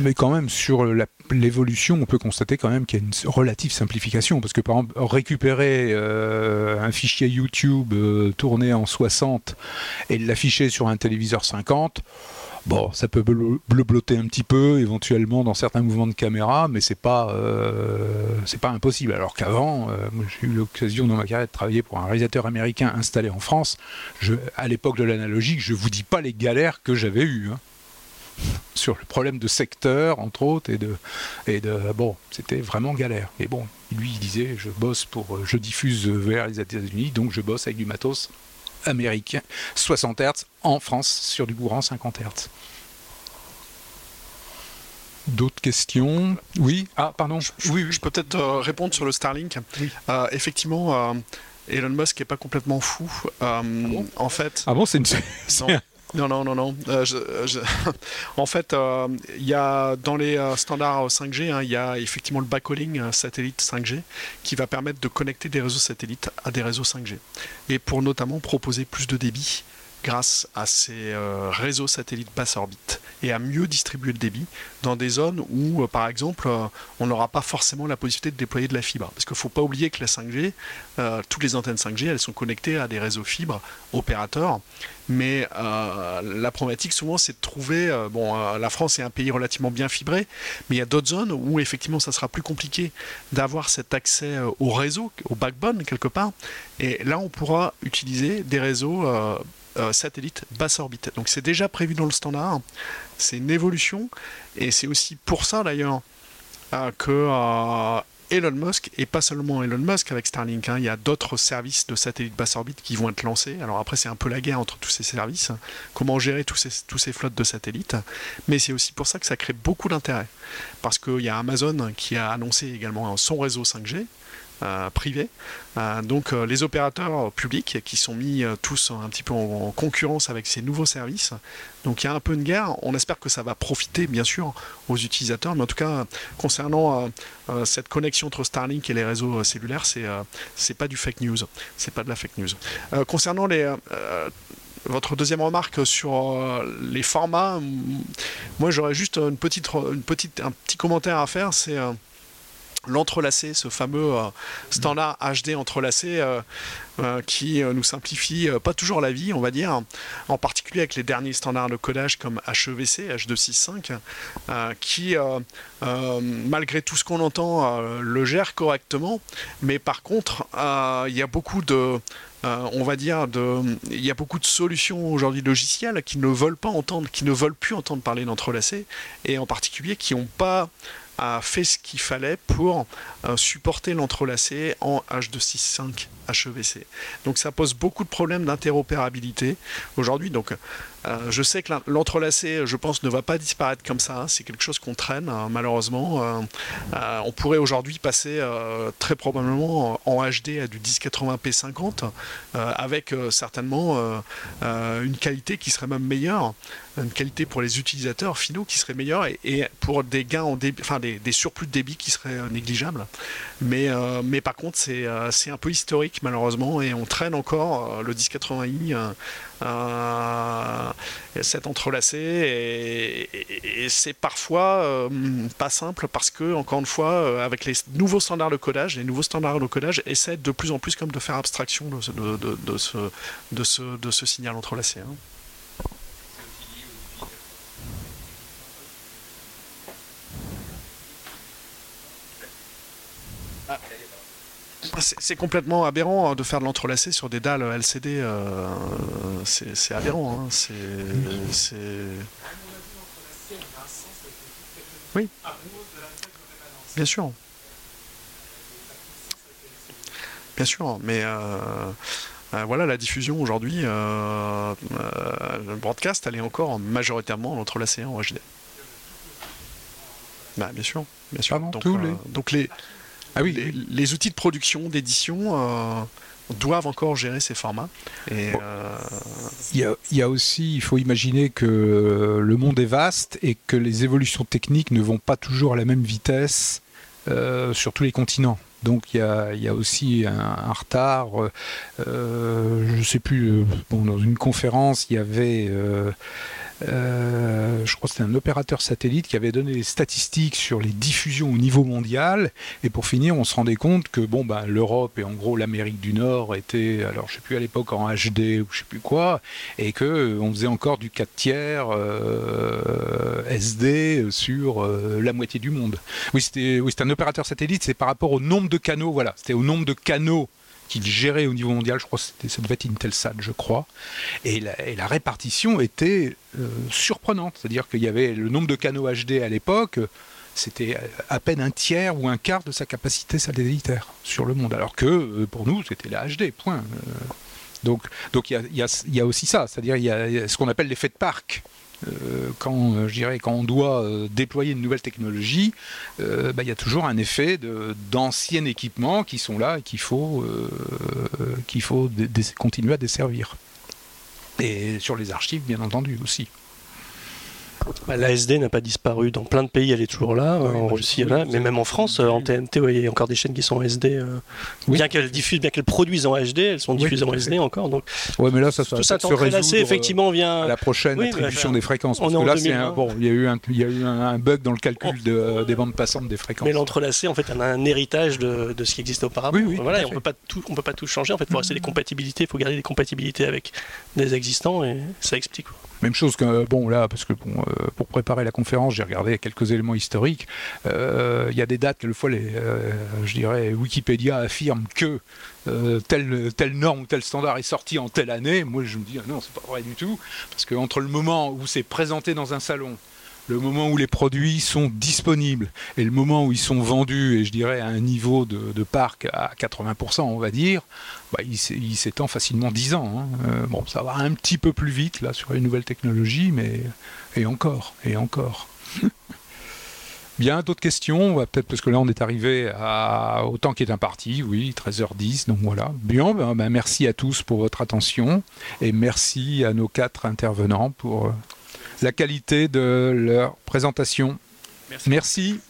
mais quand même, sur l'évolution, on peut constater quand même qu'il y a une relative simplification. Parce que par exemple, récupérer euh, un fichier YouTube euh, tourné en 60 et l'afficher sur un téléviseur 50, Bon, ça peut bleu-blotter un petit peu, éventuellement dans certains mouvements de caméra, mais c'est pas euh, c'est pas impossible. Alors qu'avant, j'ai eu l'occasion dans ma carrière de travailler pour un réalisateur américain installé en France. À l'époque de l'analogique, je vous dis pas les galères que j'avais eues. Hein sur le problème de secteur, entre autres, et de, et de bon, c'était vraiment galère. Et bon, lui, il disait, je bosse pour, je diffuse vers les États-Unis, donc je bosse avec du matos américain, 60 Hz, en France, sur du courant 50 Hz. D'autres questions? Oui? Ah, pardon. Je, oui, je peux peut-être euh, répondre sur le Starlink. Euh, effectivement, euh, Elon Musk n'est pas complètement fou. Ah en fait. Ah bon, c'est une. *laughs* Non, non, non, non. *laughs* en fait, il y a dans les standards 5G, hein, il y a effectivement le backhauling satellite 5G qui va permettre de connecter des réseaux satellites à des réseaux 5G et pour notamment proposer plus de débit grâce à ces euh, réseaux satellites basse orbite et à mieux distribuer le débit dans des zones où, euh, par exemple, euh, on n'aura pas forcément la possibilité de déployer de la fibre. Parce qu'il ne faut pas oublier que la 5G, toutes les antennes 5G, elles sont connectées à des réseaux fibres opérateurs. Mais la problématique souvent, c'est de trouver. bon, la France est un pays relativement bien fibré, mais il y a d'autres zones où effectivement, ça sera plus compliqué d'avoir cet accès au réseau, au backbone quelque part. Et là, on pourra utiliser des réseaux euh, satellite basse orbite. Donc c'est déjà prévu dans le standard, c'est une évolution, et c'est aussi pour ça d'ailleurs euh, que euh, Elon Musk, et pas seulement Elon Musk avec Starlink, hein, il y a d'autres services de satellite basse orbite qui vont être lancés. Alors après c'est un peu la guerre entre tous ces services, comment gérer tous ces, tous ces flottes de satellites, mais c'est aussi pour ça que ça crée beaucoup d'intérêt. Parce qu'il y a Amazon qui a annoncé également son réseau 5G, euh, privés. Euh, donc euh, les opérateurs publics qui sont mis tous un petit peu en, concurrence avec ces nouveaux services. Donc il y a un peu une guerre. On espère que ça va profiter bien sûr aux utilisateurs, mais en tout cas concernant cette connexion entre Starlink et les réseaux cellulaires, c'est c'est pas du fake news. C'est pas de la fake news. concernant les votre deuxième remarque sur les formats, moi j'aurais juste une petite, une petite, un petit commentaire à faire. C'est l'entrelacé, ce fameux euh, standard HD entrelacé euh, euh, qui nous simplifie pas toujours la vie, on va dire, en particulier avec les derniers standards de codage comme HEVC, H265, qui, malgré tout ce qu'on entend, le gère correctement, mais par contre, il y a beaucoup de... on va dire, de, il y a beaucoup de solutions aujourd'hui logicielles qui ne veulent pas entendre, qui ne veulent plus entendre parler d'entrelacé, et en particulier qui n'ont pas a fait ce qu'il fallait pour euh, supporter l'entrelacé en H265 HEVC. Donc ça pose beaucoup de problèmes d'interopérabilité aujourd'hui. Donc euh, je sais que l'entrelacé, je pense, ne va pas disparaître comme ça. C'est quelque chose qu'on traîne, hein, malheureusement. Euh, on pourrait aujourd'hui passer très probablement en HD à du 1080p 50, avec certainement une qualité qui serait même meilleure une qualité pour les utilisateurs finaux qui serait meilleure et, pour des gains en débit, enfin des, surplus de débit qui seraient négligeables. Mais, mais par contre, c'est un peu historique malheureusement et on traîne encore le 1080i euh, cet entrelacé et, c'est parfois pas simple parce que encore une fois avec les nouveaux standards de codage les nouveaux standards de codage essaient de plus en plus comme de faire abstraction de, ce, de, ce, ce signal entrelacé hein. C'est complètement aberrant hein, de faire de l'entrelacé sur des dalles LCD. Euh, c'est aberrant. Hein, c'est. Oui. Bien sûr. Bien sûr, mais euh, euh, voilà, la diffusion aujourd'hui, le broadcast, elle est encore majoritairement l'entrelacé en HD. Bah, bien sûr, bien sûr. donc, donc les, ah oui. Les, outils de production, d'édition euh, doivent encore gérer ces formats. Et, euh, il, y a, aussi, il faut imaginer que le monde est vaste et que les évolutions techniques ne vont pas toujours à la même vitesse euh, sur tous les continents. Donc il y a, aussi un, retard. je ne sais plus, dans une conférence, il y avait euh, je crois que c'était un opérateur satellite qui avait donné des statistiques sur les diffusions au niveau mondial. Et pour finir, on se rendait compte que bon, ben, l'Europe et en gros l'Amérique du Nord étaient, alors je sais plus à l'époque en HD ou je sais plus quoi, et que euh, on faisait encore du 4 tiers euh, SD sur la moitié du monde. Oui, c'était oui, un opérateur satellite, c'est par rapport au nombre de canaux, voilà, c'était au nombre de canaux qu'il gérait au niveau mondial, je crois que ça devait être Intelsat, je crois, et la, répartition était euh, surprenante, c'est-à-dire qu'il y avait le nombre de canaux HD à l'époque, c'était à peine un tiers ou un quart de sa capacité satellitaire sur le monde, alors que euh, pour nous c'était la HD, point. Euh, donc donc il y, y a, aussi ça, c'est-à-dire il y a ce qu'on appelle l'effet de parc. Euh, quand, euh, je dirais, quand on doit euh, déployer une nouvelle technologie, bah, il y a toujours un effet d'anciens équipements qui sont là et qu'il faut, qu'il faut continuer à desservir. Et sur les archives, bien entendu, aussi. Bah, L'ASD n'a pas disparu. Dans plein de pays, elle est toujours là. en Russie, là. Mais même en France, en TNT, il y a encore des chaînes qui sont en SD. Euh, bien qu'elles diffusent, bien qu'elles produisent en HD, elles sont diffusées en SD encore. Donc, ouais, mais là, ça, tout ça se résoudre, effectivement, vient. À la prochaine attribution des fréquences. Parce que là, c'est un, bon, il y a eu un, il y a eu un, bug dans le calcul de, des bandes passantes des fréquences. Mais l'entrelacé, en fait, on a un héritage de, de, ce qui existait auparavant. Oui, oui, voilà, on peut pas tout, on peut pas tout changer. En fait, pour rester des compatibilités, il faut garder des compatibilités avec des existants, et ça explique. Même chose que, bon, là, parce que bon, euh, pour préparer la conférence, j'ai regardé quelques éléments historiques. Euh, il y a des dates, quelquefois, les, euh, je dirais, Wikipédia affirme que telle, telle norme ou tel standard est sorti en telle année. Moi, je me dis, ah non, c'est pas vrai du tout. Parce qu'entre le moment où c'est présenté dans un salon, le moment où les produits sont disponibles et le moment où ils sont vendus, et je dirais à un niveau de, parc à 80%, on va dire, bah, il s'étend facilement 10 ans. Hein. Euh, bon, ça va un petit peu plus vite là sur les nouvelles technologies, mais et encore, et encore. *laughs* Bien, d'autres questions? Peut-être parce que là on est arrivé à, au temps qui est imparti, oui, 13h10, donc voilà. Bien, ben, ben, merci à tous pour votre attention et merci à nos quatre intervenants pour la qualité de leur présentation. Merci.